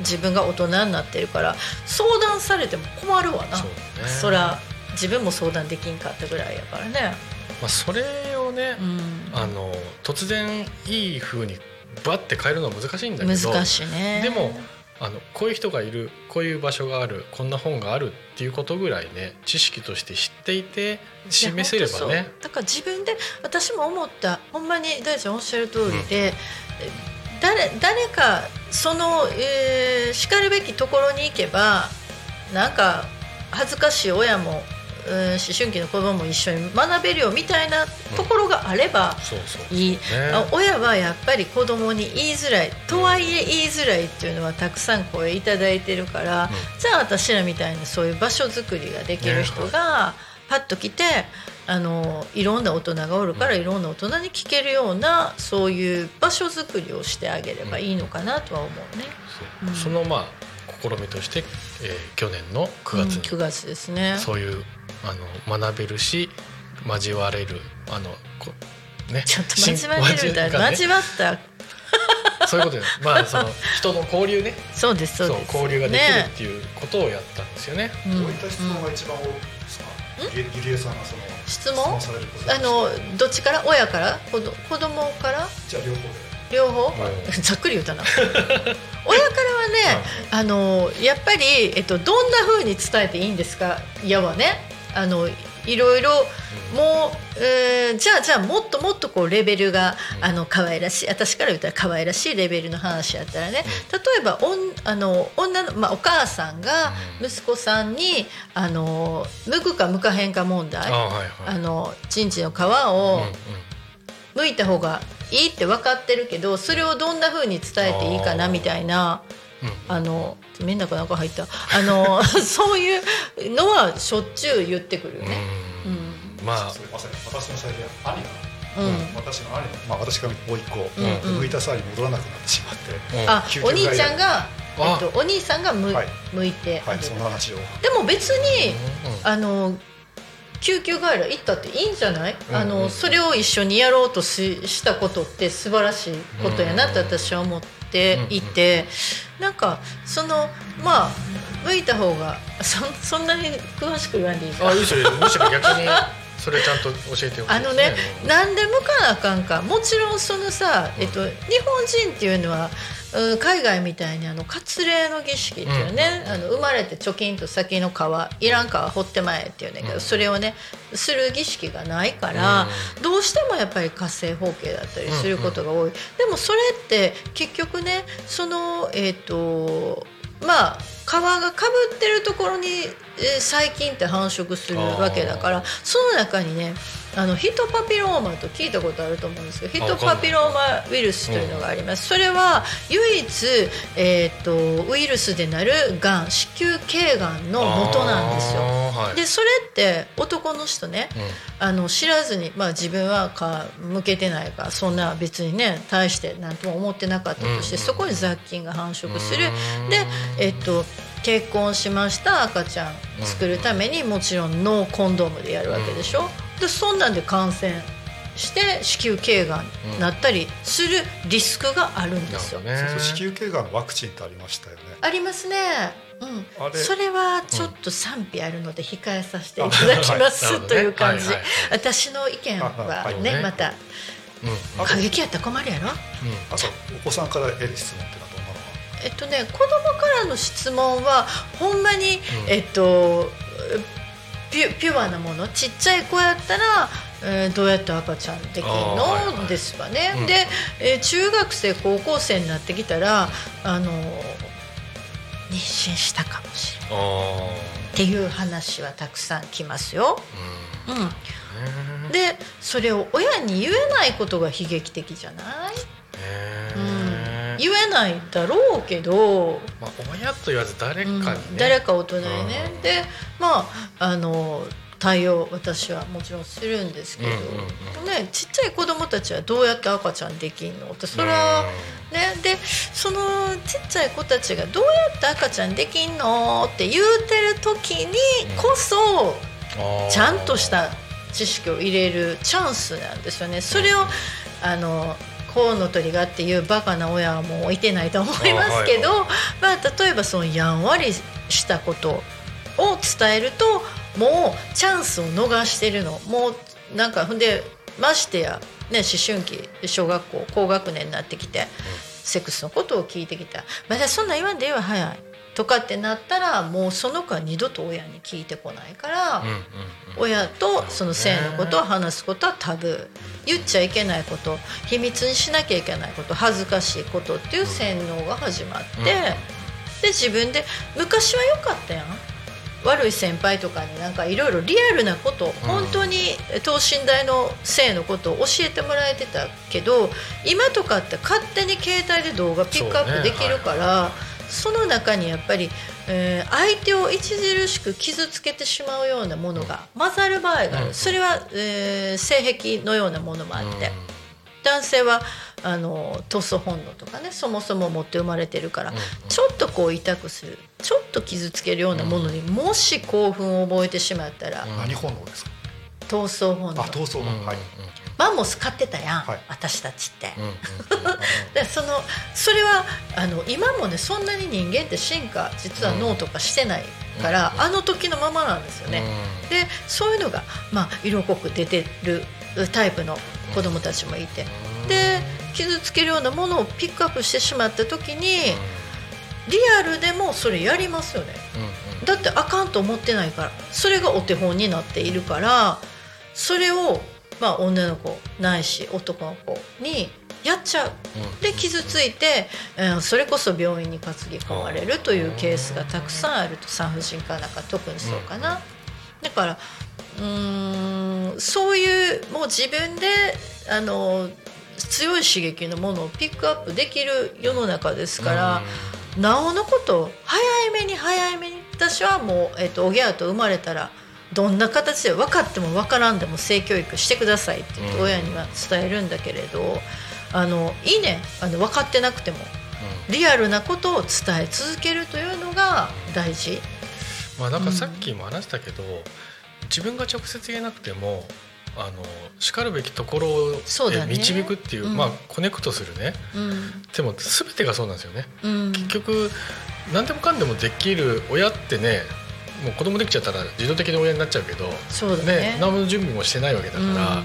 Speaker 3: 自分が大人になってるから相談されても困るわな。
Speaker 2: そうね。
Speaker 3: そら自分も相談できんかったぐらいやからね。
Speaker 2: まあ、それをね、
Speaker 3: うん。
Speaker 2: あの突然いい風にバッて変えるのは難しいんだけど
Speaker 3: 難しいね。
Speaker 2: でもあのこういう人がいるこういう場所があるこんな本があるっていうことぐらいね知識として知っていて示せればね。
Speaker 3: だから自分で私も思った。ほんまに大ちゃんおっしゃる通りで、え誰誰かその、えー、しかるべきところに行けばなんか恥ずかしい親も、うん、思春期の子供も一緒に学べるよみたいなところがあればいい、
Speaker 2: ね
Speaker 3: あ親はやっぱり子供に言いづらいとはいえ言いづらいっていうのはたくさん声いただいてるから、じゃあ私らみたいなそういう場所づくりができる人がパッと来てあのいろんな大人がおるからいろんな大人に聞けるようなそういう場所づくりをしてあげればいいのかなとは思うね。
Speaker 2: そのまあ試みとして、えー去年の9月
Speaker 3: うん9月ですね。
Speaker 2: にそういうあの学べるし交われるあのこね。
Speaker 3: ちょっと交われるみたいな、
Speaker 2: ね
Speaker 3: 交わった。
Speaker 2: そういうことですまあその人の交流ね。
Speaker 3: そうですそう
Speaker 2: 交流ができる
Speaker 3: ね
Speaker 2: っていうことをやったんですよね。
Speaker 3: うん
Speaker 4: どういった質問が一番多いですか、ゆゆりえさんがその
Speaker 3: 質問？あのどっちから？親から？子ど子供から？
Speaker 4: じゃあ両方で。
Speaker 3: 両方、
Speaker 2: は
Speaker 3: ざっくり言うたな。親からはねあのやっぱり、えっと、どんな風に伝えていいんですか？嫌はねあのいろいろもう、えーじゃあじゃあもっともっとこうレベルが、あの可愛らしい私から言ったら可愛らしいレベルの話やったらね、例えばおんあの女の、まあ、お母さんが息子さんにあの剥くか剥かへんか問題
Speaker 2: あはいはい。
Speaker 3: あのチンチンの皮
Speaker 2: うん
Speaker 3: を
Speaker 2: うん。
Speaker 3: 剥いた方がいいって分かってるけどそれをどんな風に伝えていいかなみたいな
Speaker 2: うん
Speaker 3: あのみんなかなんか入った。あの そういうのはしょっちゅう言ってくるよね。
Speaker 2: う
Speaker 3: うん。ん
Speaker 2: まあ。
Speaker 4: それまさに私の最近兄が
Speaker 3: うん。
Speaker 4: 私の兄の、まあ、私からもう一個、
Speaker 3: うんうん。
Speaker 4: 向いた際に戻らなくなってしまって、
Speaker 2: うん
Speaker 3: あお兄ちゃんが、
Speaker 2: あ。
Speaker 3: えっと、お兄さんがむ、
Speaker 4: はい。
Speaker 3: 向いて。あ
Speaker 4: はい、その話を。
Speaker 3: でも別に
Speaker 2: うんうん。
Speaker 3: あの救急外来行ったっていいんじゃない、
Speaker 2: うん
Speaker 3: あ
Speaker 2: うん。
Speaker 3: のそれを一緒にやろうとししたことって素晴らしいことやなって私は思っていて、なんかそのまあ向いた方がそそんなに詳しく言わんでいいか。
Speaker 2: あいいですよむしろ逆にそれちゃんと教えてほしいです、ね、
Speaker 3: あのね、なんで向かなあかんか。もちろんそのさ、えっと、日本人っていうのはうん海外みたいにあの割礼の儀式っていうね、あの生まれて貯金と先の皮いらん皮掘ってまえっていうんだけど、それをねする儀式がないから、どうしてもやっぱり火星包茎だったりすることが多い、でもそれって結局ねそのえっ、とまあ皮がかぶってるところに、えー細菌って繁殖するわけだからその中にねあのヒトパピローマと聞いたことあると思うんですけどヒトパピローマウイルスというのがあります、それは唯一、えー、とウイルスでなるがん子宮頸がんの元なんですよ。
Speaker 2: はい。
Speaker 3: でそれって男の人ね、あの知らずに、まあ、自分はか向けてないからそんな別にね大して何とも思ってなかったとして、そこに雑菌が繁殖する。で、えっと、結婚しました赤ちゃん作るためにもちろんノーコンドームでやるわけでしょ、でそんなんで感染して子宮頸がんになったりするリスクがあるんですよ。
Speaker 2: なるほどね。
Speaker 4: そう子宮頸がんのワクチンってありましたよね。
Speaker 3: ありますね。うん。
Speaker 4: あ、れ
Speaker 3: それはちょっと賛否あるので控えさせていただきます、
Speaker 2: うん。
Speaker 3: という感じ、
Speaker 2: はいはいはい。
Speaker 3: 私の意見は
Speaker 4: はい
Speaker 3: ね、
Speaker 2: はい。
Speaker 3: また
Speaker 2: うん。
Speaker 3: 過激やったら困るやろ？
Speaker 4: あとお子さんから得る質問って
Speaker 3: えっとね子供からの質問はほんまに、
Speaker 2: うん。
Speaker 3: えっとピュピュアなものちっちゃい子やったら、えーどうやって赤ちゃんできる
Speaker 2: あーはいはい。
Speaker 3: のですわね、
Speaker 2: うん。
Speaker 3: で、えー中学生高校生になってきたらあの妊娠したかもしれない。
Speaker 2: あ
Speaker 3: っていう話はたくさん来ますよ。
Speaker 2: ーうん。
Speaker 3: うん、でそれを親に言えないことが悲劇的じゃない、
Speaker 2: へ
Speaker 3: 言えないだろうけど、
Speaker 2: まあ、親と言わず誰かにね、
Speaker 3: うん誰か大人にね、
Speaker 2: うん。
Speaker 3: でまああの対応私はもちろんするんですけど、
Speaker 2: うんうん
Speaker 3: ね、ちっちゃい子供たちはどうやって赤ちゃんできんの？ってそれは、ね、でそのちっちゃい子たちがどうやって赤ちゃんできんの？って言うてる時にこそ、ちゃんとした知識を入れるチャンスなんですよね。それをあのコウノトリがっていうバカな親はもういてないと思いますけど、まあ、例えばそのやんわりしたことを伝えるともうチャンスを逃してるの。もうなんかほんでましてや、ね、思春期小学校高学年になってきて、セックスのことを聞いてきた「まだそんなん言わんでええわ。早い」とかってなったらもうその子は二度と親に聞いてこないから。親とその性のことを話すことはタブー。言っちゃいけないこと秘密にしなきゃいけないこと恥ずかしいことっていう洗脳が始まって、
Speaker 2: うん
Speaker 3: で自分で昔は良かったやん。悪い先輩とかになんかいろいろリアルなこと、本当に等身大の性のことを教えてもらえてたけど今とかって勝手に携帯で動画ピックアップできるからそ,、の中にやっぱり、えー相手を著しく傷つけてしまうようなものが混ざる場合がある、
Speaker 2: うん。
Speaker 3: それは、えー性癖のようなものもあって。男性はあの闘争本能とかねそもそも持って生まれてるから、
Speaker 2: うん
Speaker 3: ちょっとこう痛くするちょっと傷つけるようなものにもし興奮を覚えてしまったら、
Speaker 2: うん。
Speaker 4: 何本能ですか？
Speaker 3: 闘争本能。
Speaker 4: あ闘争
Speaker 2: うん
Speaker 4: 本はい
Speaker 3: マンモス飼ってたやん、
Speaker 4: はい。
Speaker 3: 私たちって。
Speaker 2: うんうん
Speaker 3: でそのそれはあの今もねそんなに人間って進化実は脳とかしてないから、
Speaker 2: うん
Speaker 3: あの時のままなんですよね。でそういうのが、まあ、色濃く出てるタイプの子供たちもいて、で傷つけるようなものをピックアップしてしまった時にリアルでもそれやりますよね。
Speaker 2: うんうん。
Speaker 3: だってあかんと思ってないからそれがお手本になっているからそれを、まあ、女の子ないし男の子にやっちゃう。
Speaker 2: うん。
Speaker 3: で傷ついて、うんそれこそ病院に担ぎ込まれるというケースがたくさんあると産婦人科なんか特にそうかな。だからうーんそういうもう自分であの強い刺激のものをピックアップできる世の中ですから、なおのこと早めに早めに私はもう、えっとおぎゃーと生まれたらどんな形で分かっても分からんでも性教育してくださいって親には伝えるんだけれど、あのいいね。あの分かってなくてもリアルなことを伝え続けるというのが大事。
Speaker 2: まあだからさっきも話したけど、自分が直接言えなくてもあのしかるべきところを導くっていう
Speaker 3: うん。
Speaker 2: まあコネクトするね。
Speaker 3: うん。
Speaker 2: でも全てがそうなんですよね。
Speaker 3: うん。
Speaker 2: 結局何でもかんでもできる親ってねもう子供できちゃったら自動的に親になっちゃうけど
Speaker 3: そうだね。
Speaker 2: 何も準備もしてないわけだから、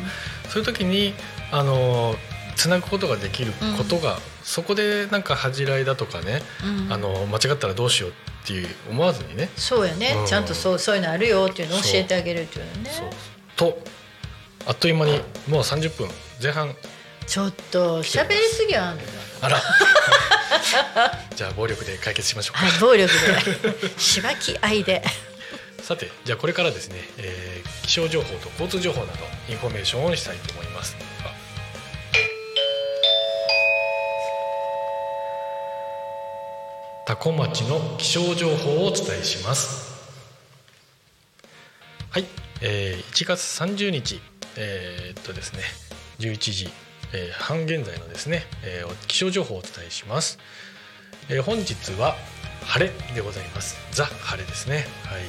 Speaker 2: そういう時にあのつなぐことができることが、そこでなんか恥じらいだとかね、
Speaker 3: うん。うん
Speaker 2: あの間違ったらどうしようっていう思わずにね。
Speaker 3: そうやね、
Speaker 2: うん。
Speaker 3: ちゃんとそうそういうのあるよっていうのを教えてあげるっていうのね。
Speaker 2: そう。とあっという間にもう30分。前半。
Speaker 3: ちょっと喋りすぎはあん。のよ
Speaker 2: あら じゃあ暴力で解決しましょうか。
Speaker 3: はい暴力で。しばき合いで。
Speaker 2: さてじゃあこれからですね、えー気象情報と交通情報などインフォメーションをしたいと思います。あ多古町の気象情報をお伝えします。はい、えー1月30日えーっとですね11時、えー半現在のですね、えー気象情報をお伝えします、えー本日は晴れでございます。ザ晴れですね。はい。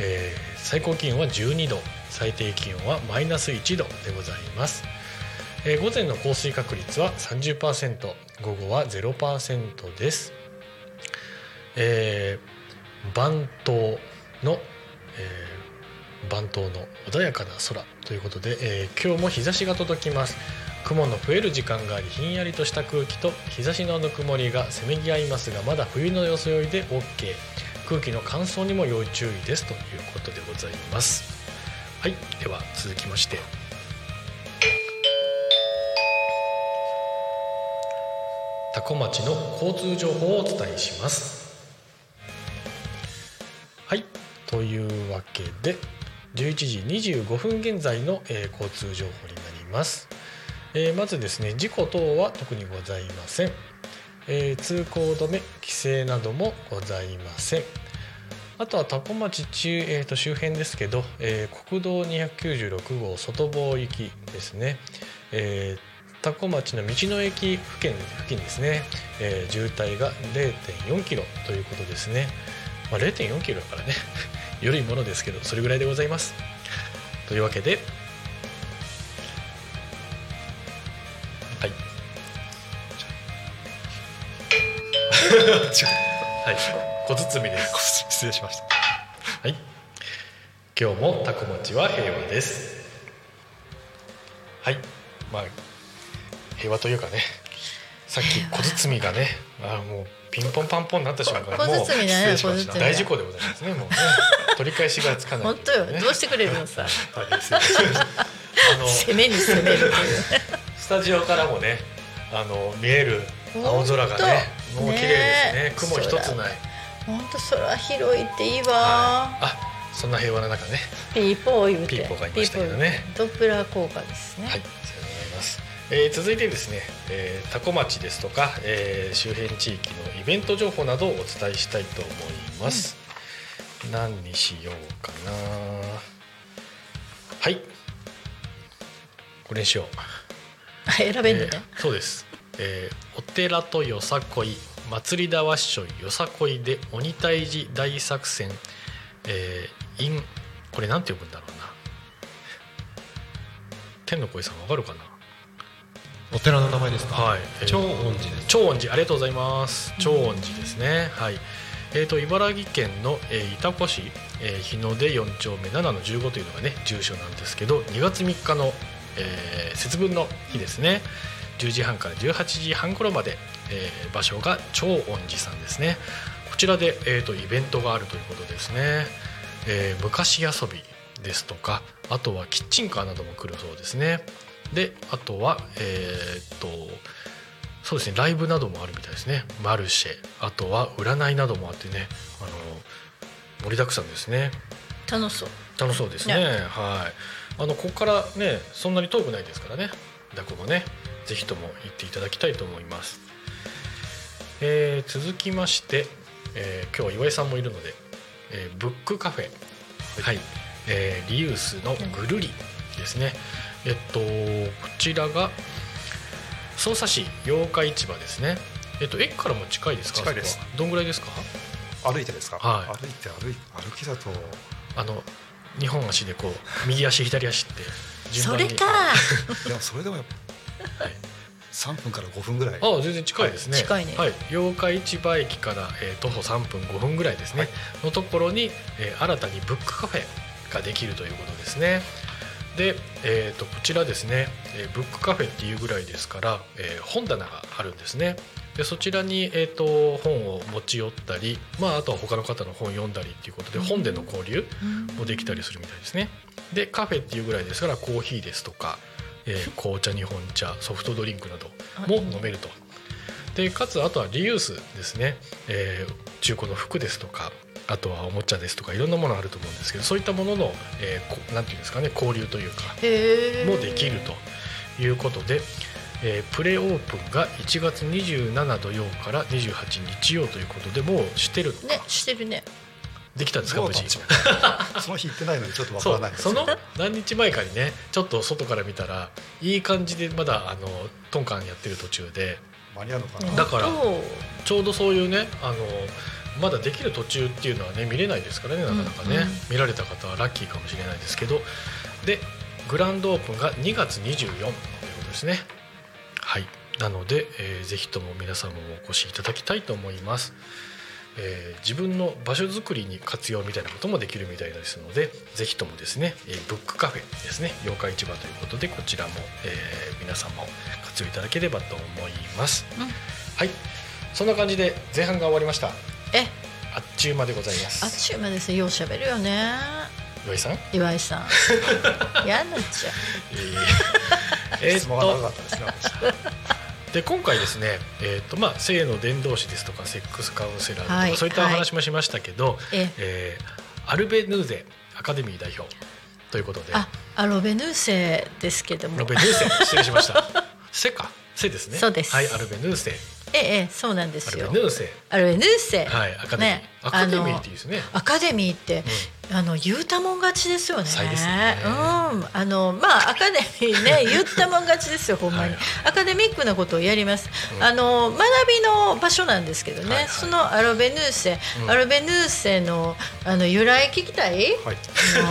Speaker 2: えー最高気温は12度最低気温はマイナス1度でございます、えー午前の降水確率は30%午後は0%です、えー番頭の、えー番頭の穏やかな空ということで、えー今日も日差しが届きます。雲の増える時間がありひんやりとした空気と日差しのぬくもりがせめぎ合いますがまだ冬の装いで OK 空気の乾燥にも要注意ですということでございます。はいでは続きまして。多古町の交通情報をお伝えします。はいというわけで11時25分現在の、えー交通情報になります、えーまずですね事故等は特にございません、えー通行止め規制などもございません。あとは多古町中、えーと周辺ですけど、えー国道296号外房行きですね、えー多古町の道の駅付近付近ですね、えー渋滞が0.4キロということですね、まあ、0.4キロだからね。緩いものですけどそれぐらいでございます。というわけではい。小包です。
Speaker 4: 失礼しました。
Speaker 2: はい。今日もタコ町は平和です。はい。まあ平和というかね。さっき小包がねあーもうピンポンパンポンになった瞬間もう失礼しました。
Speaker 3: 小包
Speaker 2: 大事故でございますねもうね。取り返しがつかない。
Speaker 3: 本当よ。
Speaker 2: ね
Speaker 3: どうしてくれるのさ。
Speaker 2: あの
Speaker 3: 攻めに攻める。
Speaker 2: スタジオからもねあの見える青空がねもう綺麗ですね。
Speaker 3: ね
Speaker 2: 雲一つない。
Speaker 3: 本当空広いっていいわ、
Speaker 2: はい。あそんな平和な中ね。
Speaker 3: ピーポー言うて。
Speaker 2: ピーポーがいましたけどね。
Speaker 3: ドップラー効果ですね、
Speaker 2: はい、さようでございます。えー続いてですね、えー、多古町ですとか、えー周辺地域のイベント情報などをお伝えしたいと思います。何にしようかな。はい。これにしよう。
Speaker 3: あ選べんのね、
Speaker 2: えーそうです、えーお寺とよさこい祭りだわっしょいよさこいで鬼退治大作戦。えー、in これなんて呼ぶんだろうな。天の声さんわかるかな？
Speaker 1: お寺の名前ですか？
Speaker 2: はい。
Speaker 1: 長恩寺です。
Speaker 2: 長恩寺。ありがとうございます。長恩寺ですね、はい。えー、と茨城県の、えー、潮来市、えー日の出4丁目7の15というのがね住所なんですけど2月3日の、えー節分の日ですね10時半から18時半頃まで、えー場所が長恩寺さんですね。こちらで、えー、とイベントがあるということですね、えー昔遊びですとかあとはキッチンカーなども来るそうですね。であとはえーっとそうですねライブなどもあるみたいですね。マルシェあとは占いなどもあってねあの盛りだくさんですね。
Speaker 3: 楽しそう。
Speaker 2: 楽しそうですね。
Speaker 3: ね
Speaker 2: はい。あのここからねそんなに遠くないですからね。だこもねぜひとも行っていただきたいと思います、えー続きまして、えー今日は岩井さんもいるので、えーブックカフェ。はい、えーリユースのぐるりですね、えっとこちらが匝瑳市八日市場ですね。えっと駅からも近いですか？
Speaker 4: 近いです。
Speaker 2: どんぐらいですか？
Speaker 4: 歩いてですか、
Speaker 2: はい。
Speaker 4: 歩いて歩い歩きだと。
Speaker 2: あの2本足でこう右足左足って順番に。
Speaker 3: それか。
Speaker 4: でもそれでもやっぱ
Speaker 2: はい
Speaker 4: 3分から5分ぐらい。
Speaker 2: あ全然近いですね。
Speaker 3: 近いね。
Speaker 2: はい、八日市場駅から、えー徒歩3分5分ぐらいですね、のところに、えー新たにブックカフェができるということですね。で、えー、とこちらですね、えーブックカフェっていうぐらいですから、えー本棚があるんですね。でそちらに、えー、と本を持ち寄ったり、まあ、あとは他の方の本読んだりっていうことで本での交流もできたりするみたいですね。でカフェっていうぐらいですからコーヒーですとか、えー紅茶日本茶ソフトドリンクなども飲めると。でかつあとはリユースですね、えー中古の服ですとかあとはおもちゃですとかいろんなものあると思うんですけどそういったものの、えーこなんていうんですかね交流というかもできると。いうことで、えープレオープンが1月27土曜から28日曜ということでもうしてる。
Speaker 3: ねしてるね
Speaker 2: できたんですか無事。
Speaker 4: その日行ってないのでちょっとわか
Speaker 2: そ
Speaker 4: らないうです
Speaker 2: その何日前かにねちょっと外から見たらいい感じでまだあのトンカンやってる途中で。
Speaker 4: 間に合うのかな？
Speaker 2: だから
Speaker 3: お
Speaker 2: ちょうどそういうねあのまだできる途中っていうのはね見れないですからねなかなかね、
Speaker 3: うん。うん
Speaker 2: 見られた方はラッキーかもしれないですけど。でグランドオープンが2月24ということですね。はい。なので、えーぜひとも皆さんもお越しいただきたいと思います、えー自分の場所づくりに活用みたいなこともできるみたいですのでぜひともですね、えーブックカフェですね妖怪市場ということでこちらも、えー皆さんも活用いただければと思います、
Speaker 3: うん。
Speaker 2: はい。そんな感じで前半が終わりました。
Speaker 3: え？
Speaker 2: あっちゅう間でございます。
Speaker 3: あっちゅう間ですよ。ようしゃべるよね。
Speaker 2: 岩井さん？
Speaker 3: 岩井さん。嫌になっちゃう。
Speaker 2: えー
Speaker 4: 質問が長かったですね私
Speaker 2: で今回ですね、えーとまあ、性の伝道師ですとかセックスカウンセラーとか、
Speaker 3: はい
Speaker 2: そういったお話もしましたけど、
Speaker 3: え
Speaker 2: え。ーアルベヌーゼアカデミー代表ということで。
Speaker 3: あアロベヌーセですけども。
Speaker 2: アルベヌーセ 失礼しました。セか？セですね。
Speaker 3: そうです。
Speaker 2: はいアルベヌーセ。
Speaker 3: ええええそうなんで
Speaker 2: ア
Speaker 3: すよ。
Speaker 2: ルベヌーセ。
Speaker 3: アロベヌーセ。
Speaker 2: はいアカデミー、
Speaker 3: ね
Speaker 2: アカデミーっていいですね。
Speaker 3: アカデミーって、あの言うたもん勝ちですよね。
Speaker 2: ね。
Speaker 3: うん、あのまあアカデミーね 言ったもん勝ちですよほんまに、
Speaker 2: はい。
Speaker 3: アカデミックなことをやります。
Speaker 2: うん。
Speaker 3: あの学びの場所なんですけどね、
Speaker 2: はいはい。
Speaker 3: そのアロベヌーセ、
Speaker 2: うん。
Speaker 3: アロベヌーセのあの由来聞きたい？
Speaker 4: はい。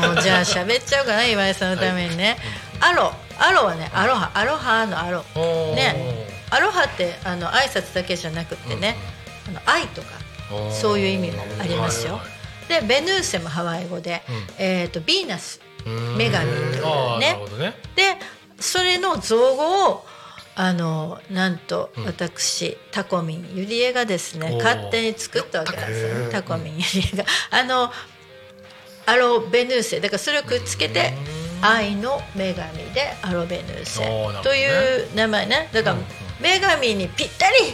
Speaker 3: もうじゃあ喋っちゃうかな岩井さんのためにね。アロ。アロはねアロハ。アロハのアロ。ね。アロハってあの挨拶だけじゃなくってね、あの愛とか
Speaker 2: うんうん
Speaker 3: そういう意味もありますよ。
Speaker 2: はいはい
Speaker 3: でベヌーセもハワイ語で、
Speaker 2: うん。
Speaker 3: えー、とヴィーナス
Speaker 2: うん。
Speaker 3: 女神というね
Speaker 2: ね。
Speaker 3: でそれの造語をあのなんと
Speaker 2: うん。
Speaker 3: 私、タコミンユリエがですね勝手に作ったわけなんですよ。ねタコミンユリエが。あのアロベヌーセだからそれをくっつけて
Speaker 2: うん。
Speaker 3: 愛の女神でアロベヌーセという名前ね。だから女神にぴったり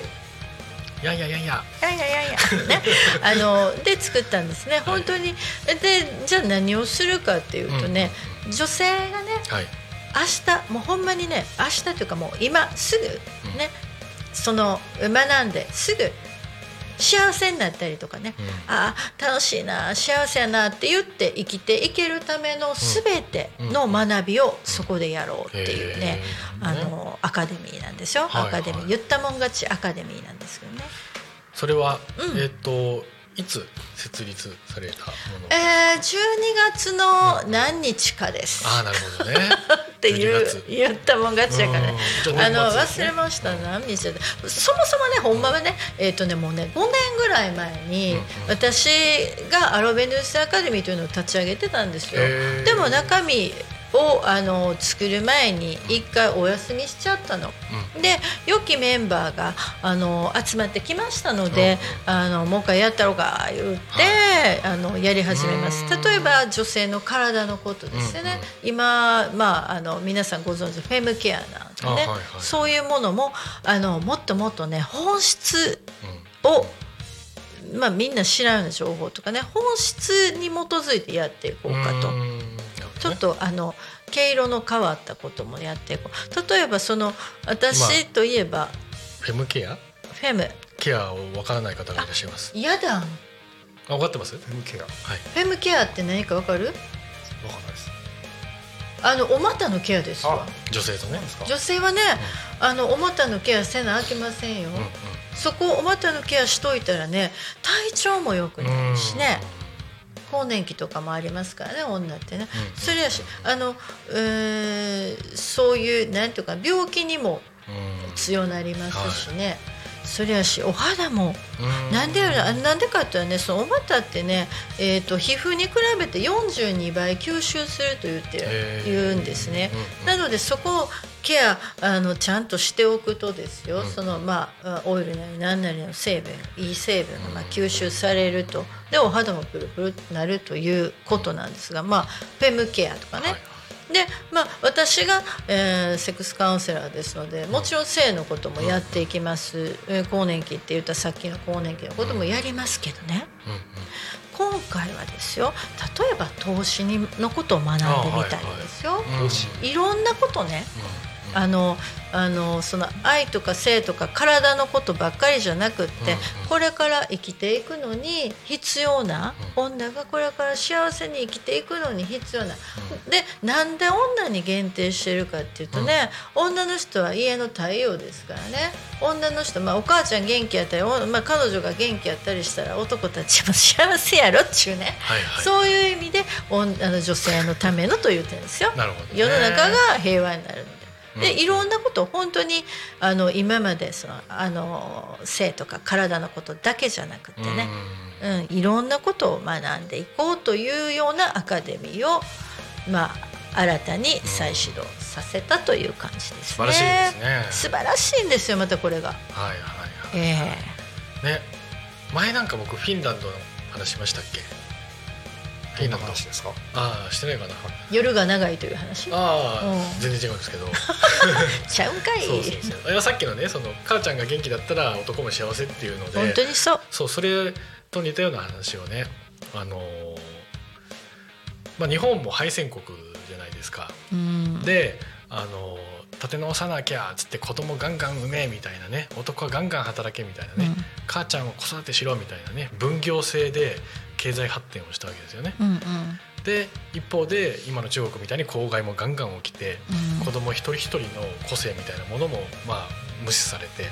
Speaker 2: いやいやいやいや。
Speaker 3: いやいやいや。いやね。あので作ったんですね。本当に。でじゃあ何をするかっていうとね、女性がね
Speaker 2: はい。
Speaker 3: 明日もうほんまにね明日というかもう今すぐね、その学んですぐ幸せになったりとかね、
Speaker 2: うん。
Speaker 3: ああ楽しいな幸せやなって言って生きていけるための全ての学びをそこでやろうっていうね、あのアカデミーなんですよ、
Speaker 2: はいはい。
Speaker 3: アカデミー。言ったもん勝ちアカデミーなんですけどね。
Speaker 2: それは、
Speaker 3: うん。
Speaker 2: えっ、といつ設立されたもの
Speaker 3: えー、12月の何日かです。
Speaker 2: ああなるほどね。
Speaker 3: っていう
Speaker 2: 12月
Speaker 3: 言ったもん勝ちやから。ね
Speaker 2: うん。じゃあ
Speaker 3: あの忘れました、何日そもそもねほんまはねえっ、とねもうね5年ぐらい前に、
Speaker 2: うんうん。
Speaker 3: 私がアロベヌースアカデミーというのを立ち上げてたんですよ。でも中身をあの作る前に一回お休みしちゃったの、で良きメンバーがあの集まってきましたので、あのもう一回やったろうか言って、あのやり始めます。
Speaker 2: うん。
Speaker 3: 例えば女性の体のことですよね、
Speaker 2: うんうん
Speaker 3: 今、まあ、あの皆さんご存知フェムケアなんてね、
Speaker 2: あはいはい。
Speaker 3: そういうものもあのもっともっとね本質
Speaker 2: うん。
Speaker 3: を、まあ、みんな知らん情報とかね本質に基づいてやっていこうかと。ちょっとあの毛色の変わったこともやっていこう。例えばその私といえば、
Speaker 2: フェムケア？
Speaker 3: フェム。
Speaker 2: ケアをわからない方がいらっしゃいます。
Speaker 3: やだ。
Speaker 2: あ分かってます？
Speaker 4: フェムケア。わ
Speaker 2: はい。
Speaker 3: フェムケアって何かわかる？
Speaker 4: かんないです。
Speaker 3: あのお股のケアですわ
Speaker 2: 女性とね。
Speaker 4: 何ですか？
Speaker 3: 女性はね、あのお股のケアせなあきませんよ、
Speaker 2: うんうん。
Speaker 3: そこお股のケアしといたらね体調も良くなるしね更年期とかもありますからね女ってね、
Speaker 2: うん
Speaker 3: それやしあの、えーそういうなんていうか病気にも
Speaker 2: うん。
Speaker 3: 強なりますしね、それやしお肌も
Speaker 2: うん。
Speaker 3: なんでなんでかっていうとねそのお股ってね、えー、と皮膚に比べて42倍吸収すると言って言うんですね。
Speaker 2: うん。
Speaker 3: なのでそこをケアあのちゃんとしておくとですよ、
Speaker 2: うん。
Speaker 3: そのまあオイルなり何なりの成分いい成分がまあ吸収されると。でお肌もプルプルとなるということなんですがまあフェムケアとかね、
Speaker 2: はい
Speaker 3: でまあ、私が、えーセックスカウンセラーですのでもちろん性のこともやっていきます、えー更年期って言ったらさっきの更年期のこともやりますけどね、
Speaker 2: うんうん。
Speaker 3: 今回はですよ例えば投資にのことを学んでみたいですよ。
Speaker 2: うん。
Speaker 3: いろんなことねあのあのその愛とか性とか体のことばっかりじゃなくって、
Speaker 2: うん
Speaker 3: これから生きていくのに必要な、女がこれから幸せに生きていくのに必要な、でなんで女に限定してるかっていうとね、女の人は家の太陽ですからね。女の人、まあ、お母ちゃん元気やったり、おまあ、彼女が元気やったりしたら男たちも幸せやろっちゅうね、
Speaker 2: はいはい。
Speaker 3: そういう意味であの女性のためのと言ってるんですよ。
Speaker 2: なるほどね。
Speaker 3: 世の中が平和になるので。いろんなことを本当にあの今までそのあの性とか体のことだけじゃなくてね、うんいろんなことを学んでいこうというようなアカデミーを、まあ、新たに再始動させたという感じですね。
Speaker 2: 素晴らしいですね
Speaker 3: 素晴らしいんですよまたこれが。
Speaker 2: はいはいはい
Speaker 3: え
Speaker 2: ね前なんか僕フィンランドの話しましたっけ？フィンランド
Speaker 4: 話ですか？
Speaker 2: ああしてないかな。
Speaker 3: え夜が長いという話？
Speaker 2: ああ、
Speaker 3: うん。
Speaker 2: 全然違うんですけど。
Speaker 3: ちゃうんかい。
Speaker 2: そうそうそう。いやさっきのねその母ちゃんが元気だったら男も幸せっていうので。
Speaker 3: 本当にそう。
Speaker 2: そうそれと似たような話をねあのーまあ日本も敗戦国じゃないですか。
Speaker 3: うん。
Speaker 2: であのー立て直さなきゃっつって子供ガンガン産めみたいなね男はガンガン働けみたいなね、
Speaker 3: うん。
Speaker 2: 母ちゃんを子育てしろみたいなね分業制で経済発展をしたわけですよね。
Speaker 3: うんうん。
Speaker 2: で一方で今の中国みたいに公害もガンガン起きて
Speaker 3: うん
Speaker 2: 子供一人一人の個性みたいなものもまあ無視されて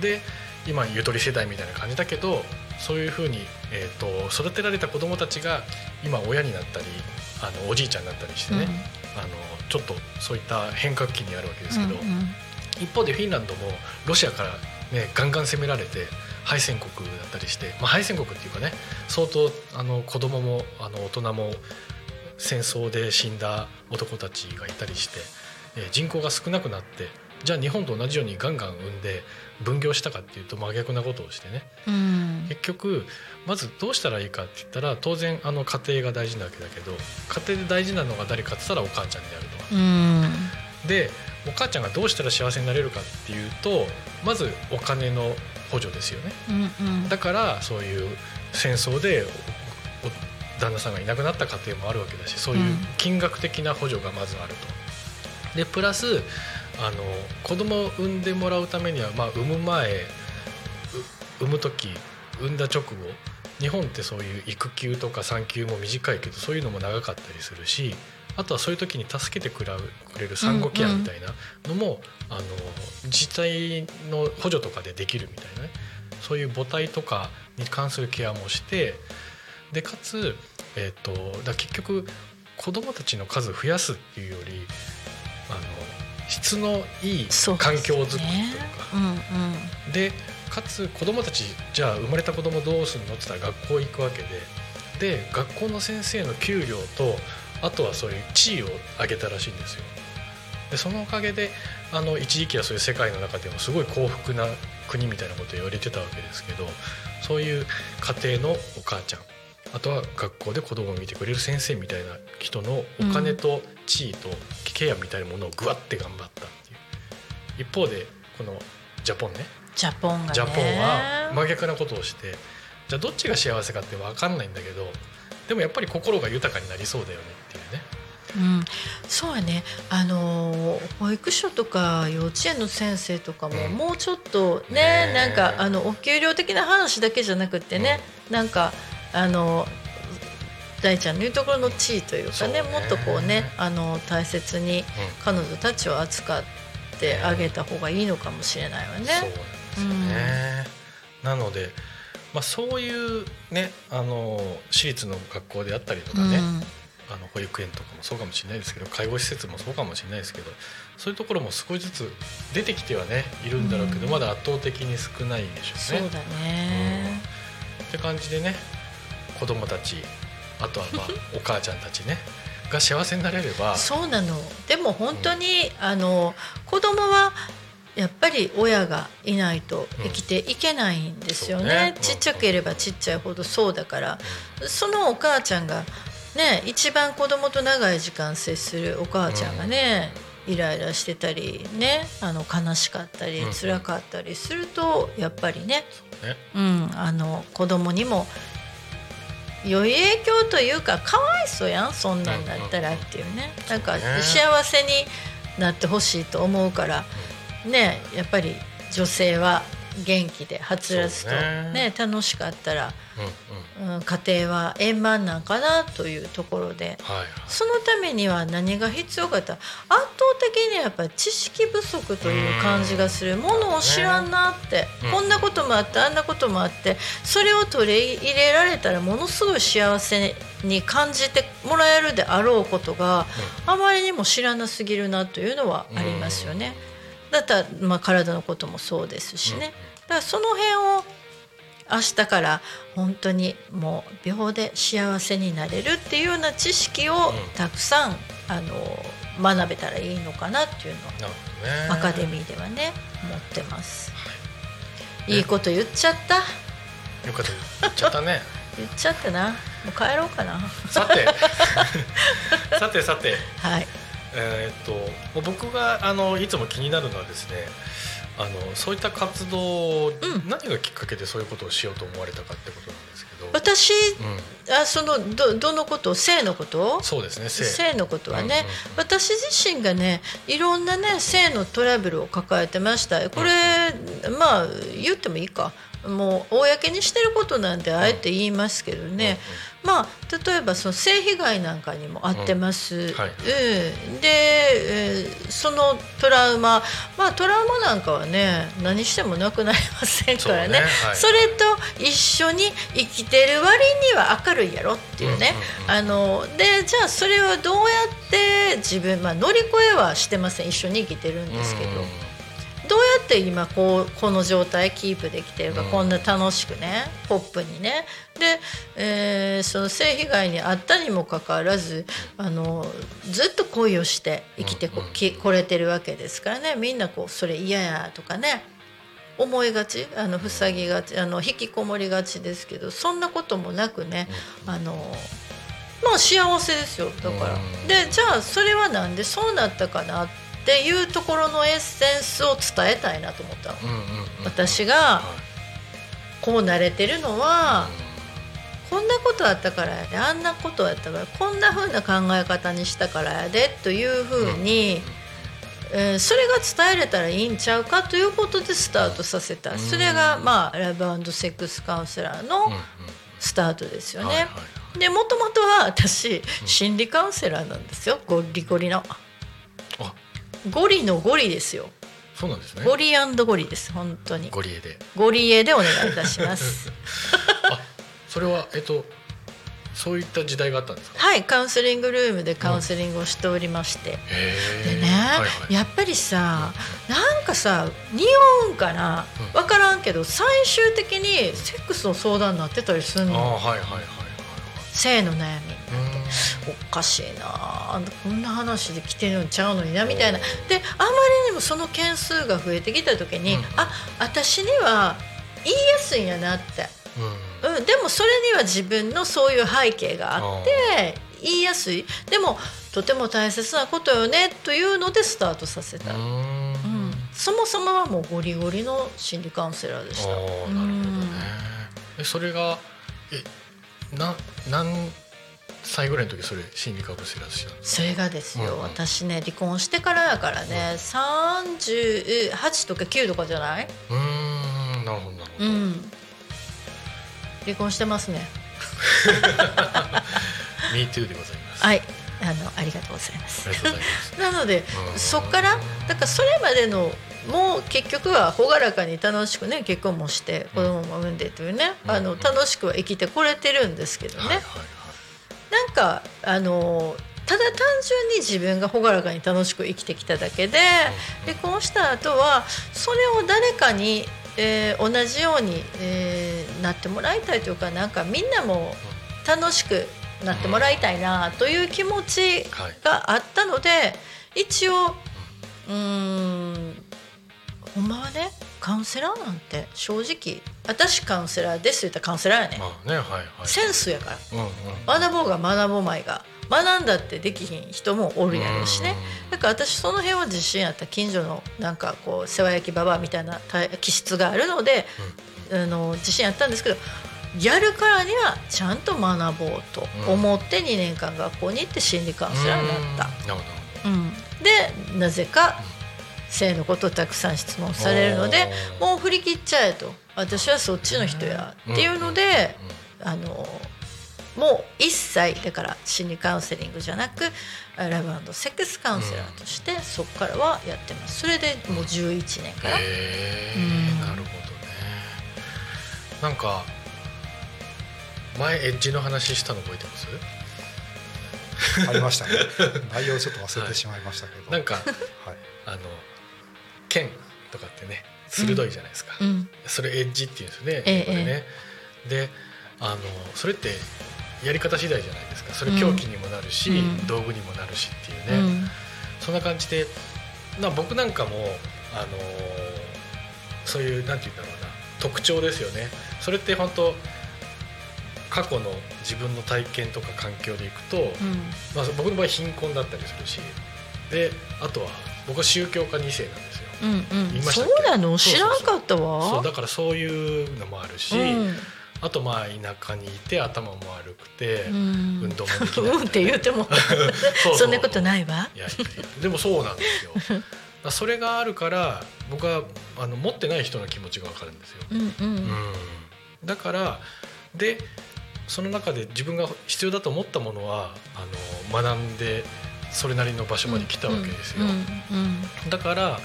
Speaker 2: で今ゆとり世代みたいな感じだけどそういうふうに、えー、と育てられた子供たちが今親になったりあのおじいちゃんになったりしてね、あのちょっとそういった変革期にあるわけですけど、
Speaker 3: うんうん。
Speaker 2: 一方でフィンランドもロシアから、ね、ガンガン攻められて敗戦国だったりして、まあ、敗戦国っていうかね相当あの子供もあの大人も戦争で死んだ男たちがいたりして、えー人口が少なくなってじゃあ日本と同じようにガンガン産んで分業したかっていうと真逆なことをしてね。
Speaker 3: うん。
Speaker 2: 結局まずどうしたらいいかって言ったら当然あの家庭が大事なわけだけど家庭で大事なのが誰かって言ったらお母ちゃんであると。
Speaker 3: うん。
Speaker 2: でお母ちゃんがどうしたら幸せになれるかっていうとまずお金の補助ですよね。
Speaker 3: うんうん。
Speaker 2: だからそういう戦争で旦那さんがいなくなった家庭もあるわけだしそういう金額的な補助がまずあると。でプラスあの子供を産んでもらうためには、まあ、産む前う産む時産んだ直後日本ってそういう育休とか産休も短いけどそういうのも長かったりするしあとはそういう時に助けてくれるくれる産後ケアみたいなのも、あの自治体の補助とかでできるみたいなね。そういう母体とかに関するケアもしてでかつ、えー、とだ結局子供たちの数増やすっていうよりあの質のいい環境づくりというか。
Speaker 3: うんうん。
Speaker 2: でかつ子供たちじゃあ生まれた子供どうするのって言ったら学校行くわけで。で学校の先生の給料とあとはそういう地位を上げたらしいんですよ。でそのおかげであの一時期はそういう世界の中でもすごい幸福な国みたいなことを言われてたわけですけどそういう家庭のお母ちゃんあとは学校で子供を見てくれる先生みたいな人のお金と地位とケアみたいなものをぐわって頑張ったっていう。一方でこのジャポンね。
Speaker 3: ジャポンがね
Speaker 2: ジャポンは真逆なことをしてじゃあどっちが幸せかって分かんないんだけどでもやっぱり心が豊かになりそうだよね。っていうね。
Speaker 3: うん、そうやね。あのー保育所とか幼稚園の先生とかも、
Speaker 2: うん。
Speaker 3: もうちょっとね
Speaker 2: ねえ。
Speaker 3: なんかあのお給料的な話だけじゃなくってね、なんかあの大ちゃんの言うところの地位というか
Speaker 2: ね
Speaker 3: ね。もっとこうねあの大切に彼女たちを扱ってあげた方がいいのかもしれないわね。
Speaker 2: そうなんですよね、なのでまあ、そういうねあの私立の学校であったりとかね、
Speaker 3: うん
Speaker 2: あの保育園とかもそうかもしれないですけど介護施設もそうかもしれないですけどそういうところも少しずつ出てきてはねいるんだろうけど、
Speaker 3: うん。
Speaker 2: まだ圧倒的に少ないでしょね。
Speaker 3: そううだね、
Speaker 2: って感じでね子供たちあとはまあ お母ちゃんたちねが幸せになれれば
Speaker 3: そうなの。でも本当に、あの子供はやっぱり親がいないと生きていけないんですよね,、
Speaker 2: うん。ね
Speaker 3: ちっちゃければちっちゃいほどそうだから、そのお母ちゃんがね一番子供と長い時間接するお母ちゃんがね、イライラしてたりねあの悲しかったり
Speaker 2: うん
Speaker 3: 辛かったりするとやっぱりね、
Speaker 2: ね。
Speaker 3: うん、あの子供にも良い影響というかかわいそうやんそんなんだったらっていうね。なんか
Speaker 2: ね。
Speaker 3: 幸せになってほしいと思うからねやっぱり女性は元気ではつらつと
Speaker 2: ね。
Speaker 3: ね楽しかったら、
Speaker 2: うんうん。
Speaker 3: うん、家庭は円満なんかなというところで。
Speaker 2: はいはい。
Speaker 3: そのためには何が必要かって圧倒的にやっぱり知識不足という感じがするものを知らんなって、
Speaker 2: うん。
Speaker 3: こんなこともあってあんなこともあってそれを取り入れられたらものすごい幸せに感じてもらえるであろうことが、あまりにも知らなすぎるなというのはありますよね。だったら、まあ、体のこともそうですしね。だからその辺を明日から本当にもう秒で幸せになれるっていうような知識を
Speaker 2: ん。
Speaker 3: たくさん、あの学べたらいいのかなっていうのはアカデミーではね思ってます。いいこと言っちゃった？
Speaker 2: よかった言っちゃったね。
Speaker 3: 言っちゃったな。もう帰ろうかな。
Speaker 2: さて。さてさて。
Speaker 3: はい
Speaker 2: えーっと僕があのいつも気になるのはですねあのそういった活動、
Speaker 3: ん。
Speaker 2: 何がきっかけでそういうことをしようと思われたかってことなんですけど、
Speaker 3: 私
Speaker 2: うん、
Speaker 3: あそのどどのこと性のこと？
Speaker 2: そうですね性。
Speaker 3: 性のことはね、
Speaker 2: うんうん。
Speaker 3: 私自身がねいろんなね性のトラブルを抱えてました。これ、まあ言ってもいいか。もう公にしてることなんであえて言いますけどね、まあ例えばその性被害なんかにも遭ってます、うん
Speaker 2: はい。
Speaker 3: で、えーそのトラウマ。まあトラウマなんかはね何してもなくなりませんからね。
Speaker 2: ね。はい。
Speaker 3: それと一緒に生きてる割には明るいやろっていうね、
Speaker 2: うんうん
Speaker 3: あのでじゃあそれはどうやって自分、まあ、乗り越えはしてません。一緒に生きてるんですけど、
Speaker 2: うん
Speaker 3: どうやって今こうこの状態キープできてるか、
Speaker 2: うん。
Speaker 3: こんな楽しくねポップにね。で、えーその性被害に遭ったにもかかわらずあのずっと恋をして生きてこ,、これてるわけですからね。みんなこうそれ嫌やとかね。思いがちあの塞ぎがちあの引きこもりがちですけどそんなこともなくね、あのまあ幸せですよ。だから。
Speaker 2: うん。
Speaker 3: でじゃあそれはなんでそうなったかなっていうところのエッセンスを伝えたいなと思ったの。私が
Speaker 2: は
Speaker 3: こう慣れてるのは、こんなことあったからやであんなことやったからこんな風な考え方にしたからやでという風に、えーそれが伝えれたらいいんちゃうかということでスタートさせた、
Speaker 2: うん。
Speaker 3: それがまあラブセックスカウンセラーのスタートですよね。でもともとは私心理カウンセラーなんですよ。ゴリゴリの。
Speaker 2: あ
Speaker 3: ゴリのゴリですよ。
Speaker 2: そうなんですね。
Speaker 3: ゴリゴリです本当に。
Speaker 2: ゴリエで。
Speaker 3: ゴリエでお願いいたします。
Speaker 2: あそれはえっとそういった時代があったんですか？
Speaker 3: はいカウンセリングルームでカウンセリングをしておりまして、
Speaker 2: へー。
Speaker 3: でね、
Speaker 2: はいはい。
Speaker 3: やっぱりさ、なんかさ匂うんかな
Speaker 2: うん。
Speaker 3: 分からんけど最終的にセックスの相談になってたりするの。
Speaker 2: はいはいはいはい
Speaker 3: 性の悩み
Speaker 2: はい
Speaker 3: おかしいな。あこんな話で来てるんちゃうのになみたいな。であまりにもその件数が増えてきた時に、
Speaker 2: うん。
Speaker 3: あ私には言いやすいんやなって、
Speaker 2: うん。
Speaker 3: うん、でもそれには自分のそういう背景があって言いやすい。でもとても大切なことよねというのでスタートさせた、
Speaker 2: う
Speaker 3: うん。
Speaker 2: ん。
Speaker 3: そもそもはもうゴリゴリの心理カウンセラーでした。
Speaker 2: なるほどね。えそれがえな何歳ぐらいの時それ心理カウンセラーしてた
Speaker 3: それがですよ、
Speaker 2: うんうん。
Speaker 3: 私ね離婚してからやからね、38とか9とかじゃない？
Speaker 2: かうーんなるほどなるほど、
Speaker 3: うん。離婚してますね。
Speaker 2: Me too でございます、
Speaker 3: はい。あのありがとうございます。なので
Speaker 2: うん。
Speaker 3: そっからだからそれまでのもう結局は朗らかに楽しくね結婚もして子供も産んでというね、
Speaker 2: うん。
Speaker 3: あの楽しくは生きてこれてるんですけどね、
Speaker 2: はいはい
Speaker 3: なんかあのただ単純に自分が朗らかに楽しく生きてきただけで離婚した後はそれを誰かに、えー同じように、えーなってもらいたいというかなんかみんなも楽しくなってもらいたいなという気持ち
Speaker 2: はい。
Speaker 3: があったので一応うーんほんまはねカウンセラーなんて正直私カウンセラーですって言ったらカウンセラーやね、
Speaker 2: まあねはいはい。
Speaker 3: センスやから。
Speaker 2: うんうん。
Speaker 3: 学ぼうが学ぼうまいが学んだってできひん人もおるやろうしねだから私その辺は自信あった近所のなんかこう世話焼きババアみたいな体気質があるので、あの自信あったんですけどやるからにはちゃんと学ぼうと思って2年間学校に行って心理カウンセラーになった。
Speaker 2: うん。なるほ
Speaker 3: うん、でなぜか性のことをたくさん質問されるのでもう振り切っちゃえと。私はそっちの人や。っていうので、あのもう一切だから心理カウンセリングじゃなくラブセックスカウンセラーとしてそこからはやってます。それでもう11年から、うん。
Speaker 2: なるほどね。なんか前エッジの話したの覚えてます？
Speaker 4: ありましたね。内容ちょっと忘れてしまいましたけど、
Speaker 2: なんか
Speaker 4: はい、
Speaker 2: あの剣とかってね鋭いじゃないですか、
Speaker 3: うん。
Speaker 2: それエッジっていうんですよね
Speaker 3: ええ
Speaker 2: 英語でね、であのそれってやり方次第じゃないですか。それ凶器にもなるし、
Speaker 3: うん。
Speaker 2: 道具にもなるしっていうね、
Speaker 3: うん。
Speaker 2: そんな感じでな僕なんかもあのそういうなんて言うんだろうな特徴ですよね。それって本当過去の自分の体験とか環境でいくと、まあ、僕の場合貧困だったりするし。であとは僕は宗教家2世なんで
Speaker 3: うんうん。そうなの？知らんかったわ。
Speaker 2: そうだからそういうのもあるし、
Speaker 3: うん。
Speaker 2: あとまあ田舎にいて頭も悪くて、
Speaker 3: うん。
Speaker 2: 運動もできない
Speaker 3: うんって言っても。
Speaker 2: そ
Speaker 3: んなことないわ。
Speaker 2: いやいやでもそうなんですよ。それがあるから僕はあの持ってない人の気持ちが分かるんですよ、
Speaker 3: うんうん。
Speaker 2: うん、だからでその中で自分が必要だと思ったものはあの学んでそれなりの場所まで来たわけですよ、
Speaker 3: うんうん。
Speaker 2: だから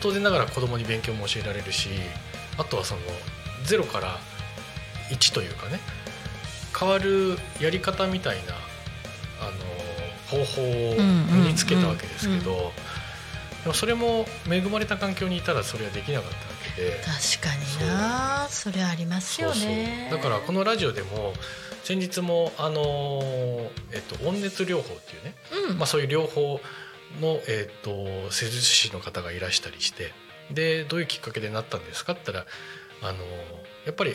Speaker 2: 当然ながら子供に勉強も教えられるしあとはそのゼロから1というかね変わるやり方みたいなあの方法を身につけたわけですけど、
Speaker 3: うんうん
Speaker 2: でもそれも恵まれた環境にいたらそれはできなかったわけで。
Speaker 3: 確かにな。それありますよね。
Speaker 2: だからこのラジオでも先日もあのーえっと温熱療法っていうね、
Speaker 3: うん。
Speaker 2: まあ、そういう療法の、えっと施術師の方がいらしたりしてでどういうきっかけでなったんですかって言ったら、あのーやっぱり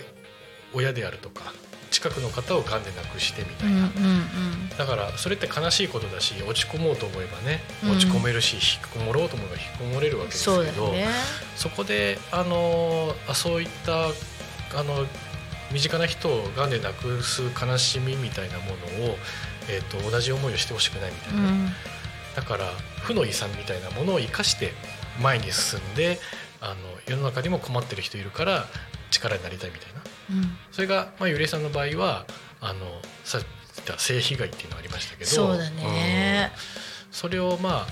Speaker 2: 親であるとか近くの方をがんで亡くしてみたいな、
Speaker 3: うんうんうん。
Speaker 2: だからそれって悲しいことだし落ち込もうと思えばね
Speaker 3: うん。
Speaker 2: 落ち込めるし、引きこもろうと思えば引きこもれるわけですけ
Speaker 3: そう
Speaker 2: ど
Speaker 3: だよね。
Speaker 2: そこであのあそういったあの身近な人をがんで亡くす悲しみみたいなものを、えー、と同じ思いをしてほしくないみたいうな、
Speaker 3: ん
Speaker 2: だから負の遺産みたいなものを生かして前に進んであの世の中にも困ってる人いるから力になりたいみたいな。
Speaker 3: うん。
Speaker 2: それが、まあ、ゆりえさんの場合はあのさっき言った性被害っていうのがありましたけど
Speaker 3: そうだね。
Speaker 2: うん。それをまあ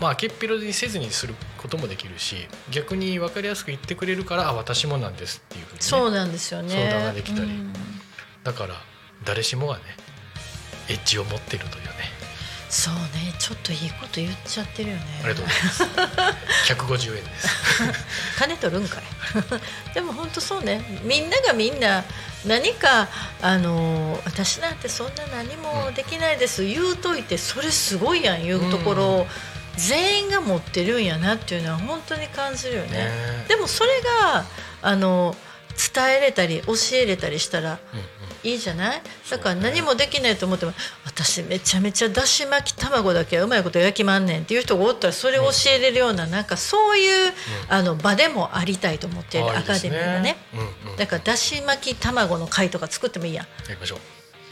Speaker 2: まあ、明けっぴろにせずにすることもできるし逆に分かりやすく言ってくれるからあ私もなんですっていうふうに、ね、
Speaker 3: そうなんですよね。
Speaker 2: 相談ができたり。
Speaker 3: うん。
Speaker 2: だから誰しもがねエッジを持ってるというね
Speaker 3: そうねちょっといいこと言っちゃってるよね。
Speaker 2: ありがとうございます。150円です。
Speaker 3: 金取るんかい。でも本当そうね。みんながみんな何かあの私なんてそんな何もできないです、言うといてそれすごいやん言うところを、全員が持ってるんやなっていうのは本当に感じるよね。
Speaker 2: ね。
Speaker 3: でもそれがあの伝えれたり教えれたりしたら
Speaker 2: うんうん
Speaker 3: いいじゃない？だから何もできないと思っても、私めちゃめちゃだし巻き卵だけはうまいこと焼きまんねんっていう人がおったらそれを教えれるような、なんかそういう、あの場でもありたいと思っているアカデミーがね。
Speaker 2: うんうん、
Speaker 3: だからだし巻き卵の会とか作ってもいいやん。
Speaker 2: やりましょう。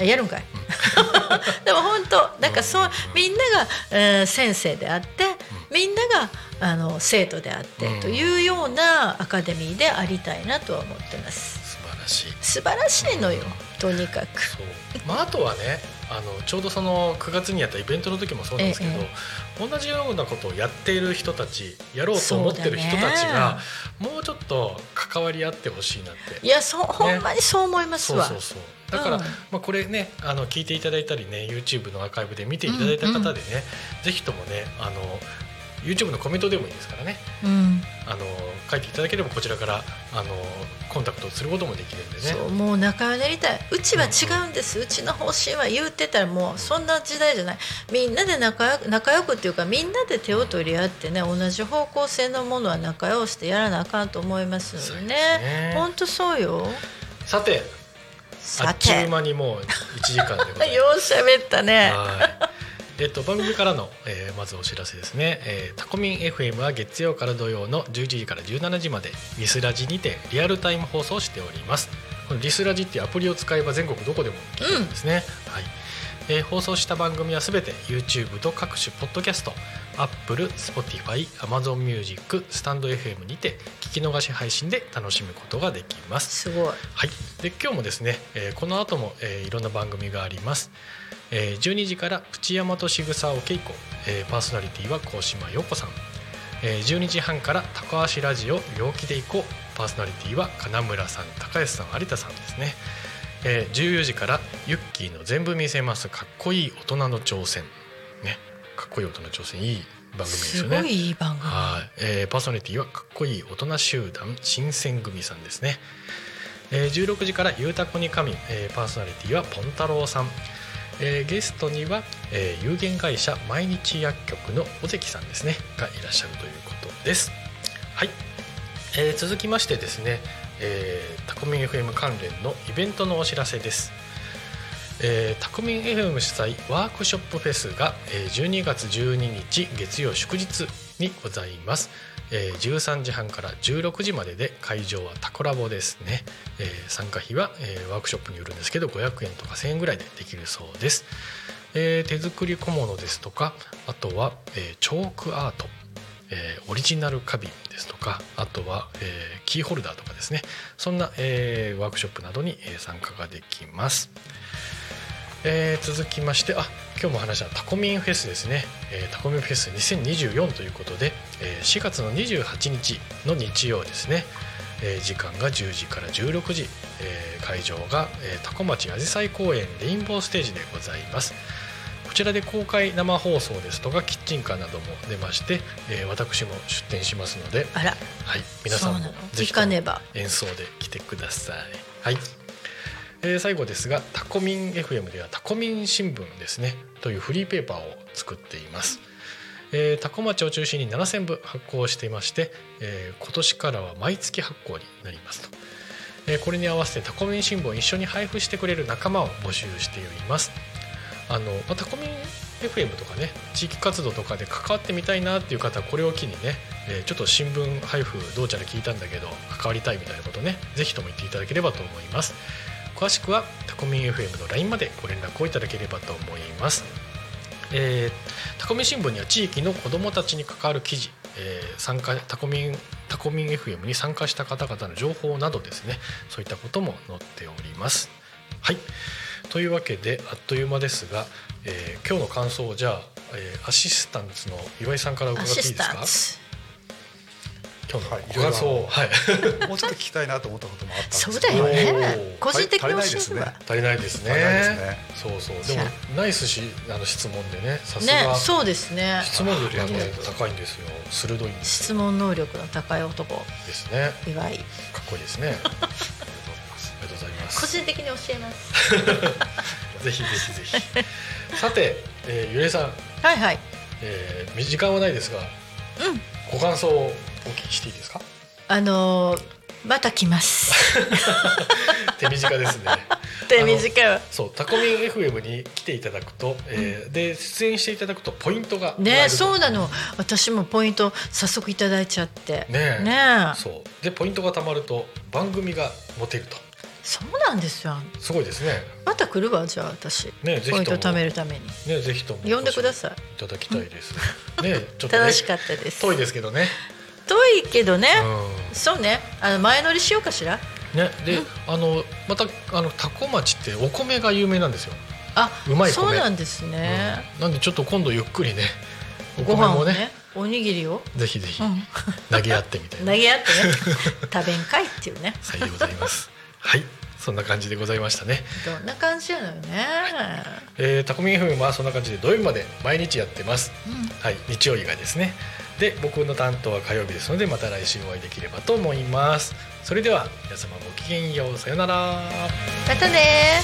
Speaker 3: やるんかい、でも本当なんかそうみんなが、えー先生であってみんながあの生徒であって、
Speaker 2: うん。
Speaker 3: というようなアカデミーでありたいなとは思ってます。
Speaker 2: 素晴らしい。
Speaker 3: 素晴らしいのよとにかく。
Speaker 2: そう、まあ、あとはねあのちょうどその9月にやったイベントの時もそうなんですけど、
Speaker 3: え
Speaker 2: 同じようなことをやっている人たちやろうと思ってる人たちが、もうちょっと関わり合ってほしいなって。
Speaker 3: いやそうほんまにそう思いますわ、
Speaker 2: そうそうそう。だから、
Speaker 3: うん。
Speaker 2: まあ、これねあの聞いていただいたりね YouTube のアーカイブで見ていただいた方でね、ぜひともねあの YouTube のコメントでもいいですからね。
Speaker 3: うん
Speaker 2: あの書いていただければこちらからあのコンタクトすることもできるんでね。
Speaker 3: そうもう仲良くなりたい。うちは違うんです、うちの方針は言ってたらもうそんな時代じゃない。みんなで仲良く仲良くっていうかみんなで手を取り合ってね同じ方向性のものは仲良くしてやらなあかんと思いますのでね。本当そうよ。
Speaker 2: さてあ
Speaker 3: さ
Speaker 2: っちゅう
Speaker 3: て
Speaker 2: 間にもう1時間でござい
Speaker 3: よう喋ったね
Speaker 2: えっと、番組からの、えーまずお知らせですね、えータコミン FM は月曜から土曜の11時から17時までリスラジにてリアルタイム放送しております。このリスラジっていうアプリを使えば全国どこでも聞けるんですね、はい。えー放送した番組はすべて YouTube と各種ポッドキャスト Apple、Spotify、Amazon Music、スタンド FM にて聞き逃し配信で楽しむことができます。
Speaker 3: すごい。
Speaker 2: はい、で今日もですね、えーこの後も、えーいろんな番組があります、えー12時からプチヤマとしぐさお稽古、えーパーソナリティは高島陽子さん、えー12時半から高橋ラジオ陽気でいこう。パーソナリティは金村さん高安さん有田さんですね、えー14時からユッキーの全部見せますかっこいい大人の挑戦。ね。かっこいい大人の挑戦。いい番組ですよね。
Speaker 3: すごいいい番組。
Speaker 2: はい、えーパーソナリティはかっこいい大人集団新選組さんですね、えー16時から「ゆうたこに神」えーパーソナリティはポン太郎さん、えーゲストには、えー有限会社毎日薬局の尾関さんですねがいらっしゃるということです。はい、えー続きましてですね、えタコミン FM 関連のイベントのお知らせです。えタコミン FM 主催ワークショップフェスが、えー12月12日月曜祝日にございます、えー13時半から16時までで会場はタコラボですね、えー参加費は、えーワークショップによるんですけど500円とか1000円ぐらいでできるそうです、えー手作り小物ですとかあとは、えーチョークアート。えーオリジナル花瓶ですとかあとは、えーキーホルダーとかですね。そんな、えーワークショップなどに、参加ができます、えー続きましてあ今日も話したタコミンフェスですね、えータコミンフェス2024ということで、えー4月の28日の日曜ですね、えー時間が10時から16時、えー会場が、えー、タコ町あじさい公園レインボーステージでございます。こちらで公開生放送ですとかキッチンカーなども出まして、えー私も出店しますので、はい、皆さんもぜひ演奏で来てください。はい。えー最後ですがタコミン FM ではタコミン新聞ですねというフリーペーパーを作っています。えー、タコ町を中心に7000部発行していまして、えー今年からは毎月発行になりますと、えーこれに合わせてタコミン新聞を一緒に配布してくれる仲間を募集しております。あの、まあ、タコミン FM とかね地域活動とかで関わってみたいなっていう方はこれを機にね、えーちょっと新聞配布どうちゃら聞いたんだけど関わりたいみたいなことねぜひとも言っていただければと思います。詳しくはタコミン FM の LINE までご連絡をいただければと思います。えータコミン新聞には地域の子どもたちに関わる記事、えー参加タコミンタコミン FM に参加した方々の情報などですねそういったことも載っております。はい。というわけであっという間ですが、えー今日の感想をじゃあ、えーアシスタンツの岩井さんから伺っていいですか？
Speaker 3: タンツ。
Speaker 2: 今日の
Speaker 4: はい
Speaker 2: ご感想を、はい、
Speaker 4: もうちょっと聞きたいなと思ったこともあったんです
Speaker 3: そう
Speaker 4: けど
Speaker 3: だよね。個人的に教
Speaker 4: 足りないですね。
Speaker 2: 足りないですね。そうそう。で
Speaker 3: じゃ
Speaker 2: もナイスしあの質問でねさす
Speaker 3: ね
Speaker 2: が、
Speaker 3: そうですね。
Speaker 2: 質問力が高いんですよ。鋭い
Speaker 3: 質問能力の高い男。
Speaker 2: ですね。
Speaker 3: 岩井
Speaker 2: かっこいいですね。ありがとうございます。
Speaker 3: 個人的に教えます。
Speaker 2: ぜひぜひぜひ。さて、えー、ゆれさん、
Speaker 3: はいはい。
Speaker 2: えー、時間はないですが、
Speaker 3: うん。
Speaker 2: ご感想をお聞きしていいですか？
Speaker 3: あのーまた来ます。
Speaker 2: 手短ですね。
Speaker 3: 手短
Speaker 2: そう、タコミン FM に来ていただくと、えーで出演していただくとポイントが
Speaker 3: ねそうなの。私もポイント早速いただいちゃって。
Speaker 2: ねえ。
Speaker 3: ねえ。
Speaker 2: そう。でポイントが貯まると番組が持てると。
Speaker 3: そうなんですよ。
Speaker 2: すごいですね。
Speaker 3: また来るわじゃあ私。
Speaker 2: ね
Speaker 3: ポイント貯めるために。
Speaker 2: ねぜひとも
Speaker 3: 呼んでください。
Speaker 2: いただきたいです。ねちょっとね。
Speaker 3: 楽しかったです。
Speaker 2: 遠いですけどね。
Speaker 3: 遠いけどね、
Speaker 2: うん。
Speaker 3: そうね。あの前乗りしようかしら。
Speaker 2: ね、で、あのまたあの多古町ってお米が有名なんですよ。
Speaker 3: あ
Speaker 2: うまい米。
Speaker 3: そうなんですね、
Speaker 2: なんでちょっと今度ゆっくりねお
Speaker 3: ご
Speaker 2: 米もね
Speaker 3: ねおにぎりを。
Speaker 2: ぜひぜひ
Speaker 3: うん。
Speaker 2: 投げ合ってみたいな
Speaker 3: 投げ合ってね。食べんかいっていうね。
Speaker 2: さいでございます。はい。そんな感じでございましたね。
Speaker 3: どんな感じやのよね、
Speaker 2: えー、タコミン FM はそんな感じで土曜日まで毎日やってます、
Speaker 3: うん。
Speaker 2: はい。日曜以外ですねで僕の担当は火曜日ですのでまた来週お会いできればと思います。それでは皆様ごきげんよう。さよなら。
Speaker 3: またね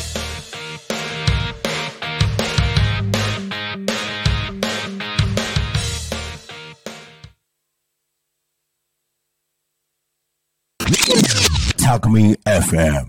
Speaker 5: Talk Me FM.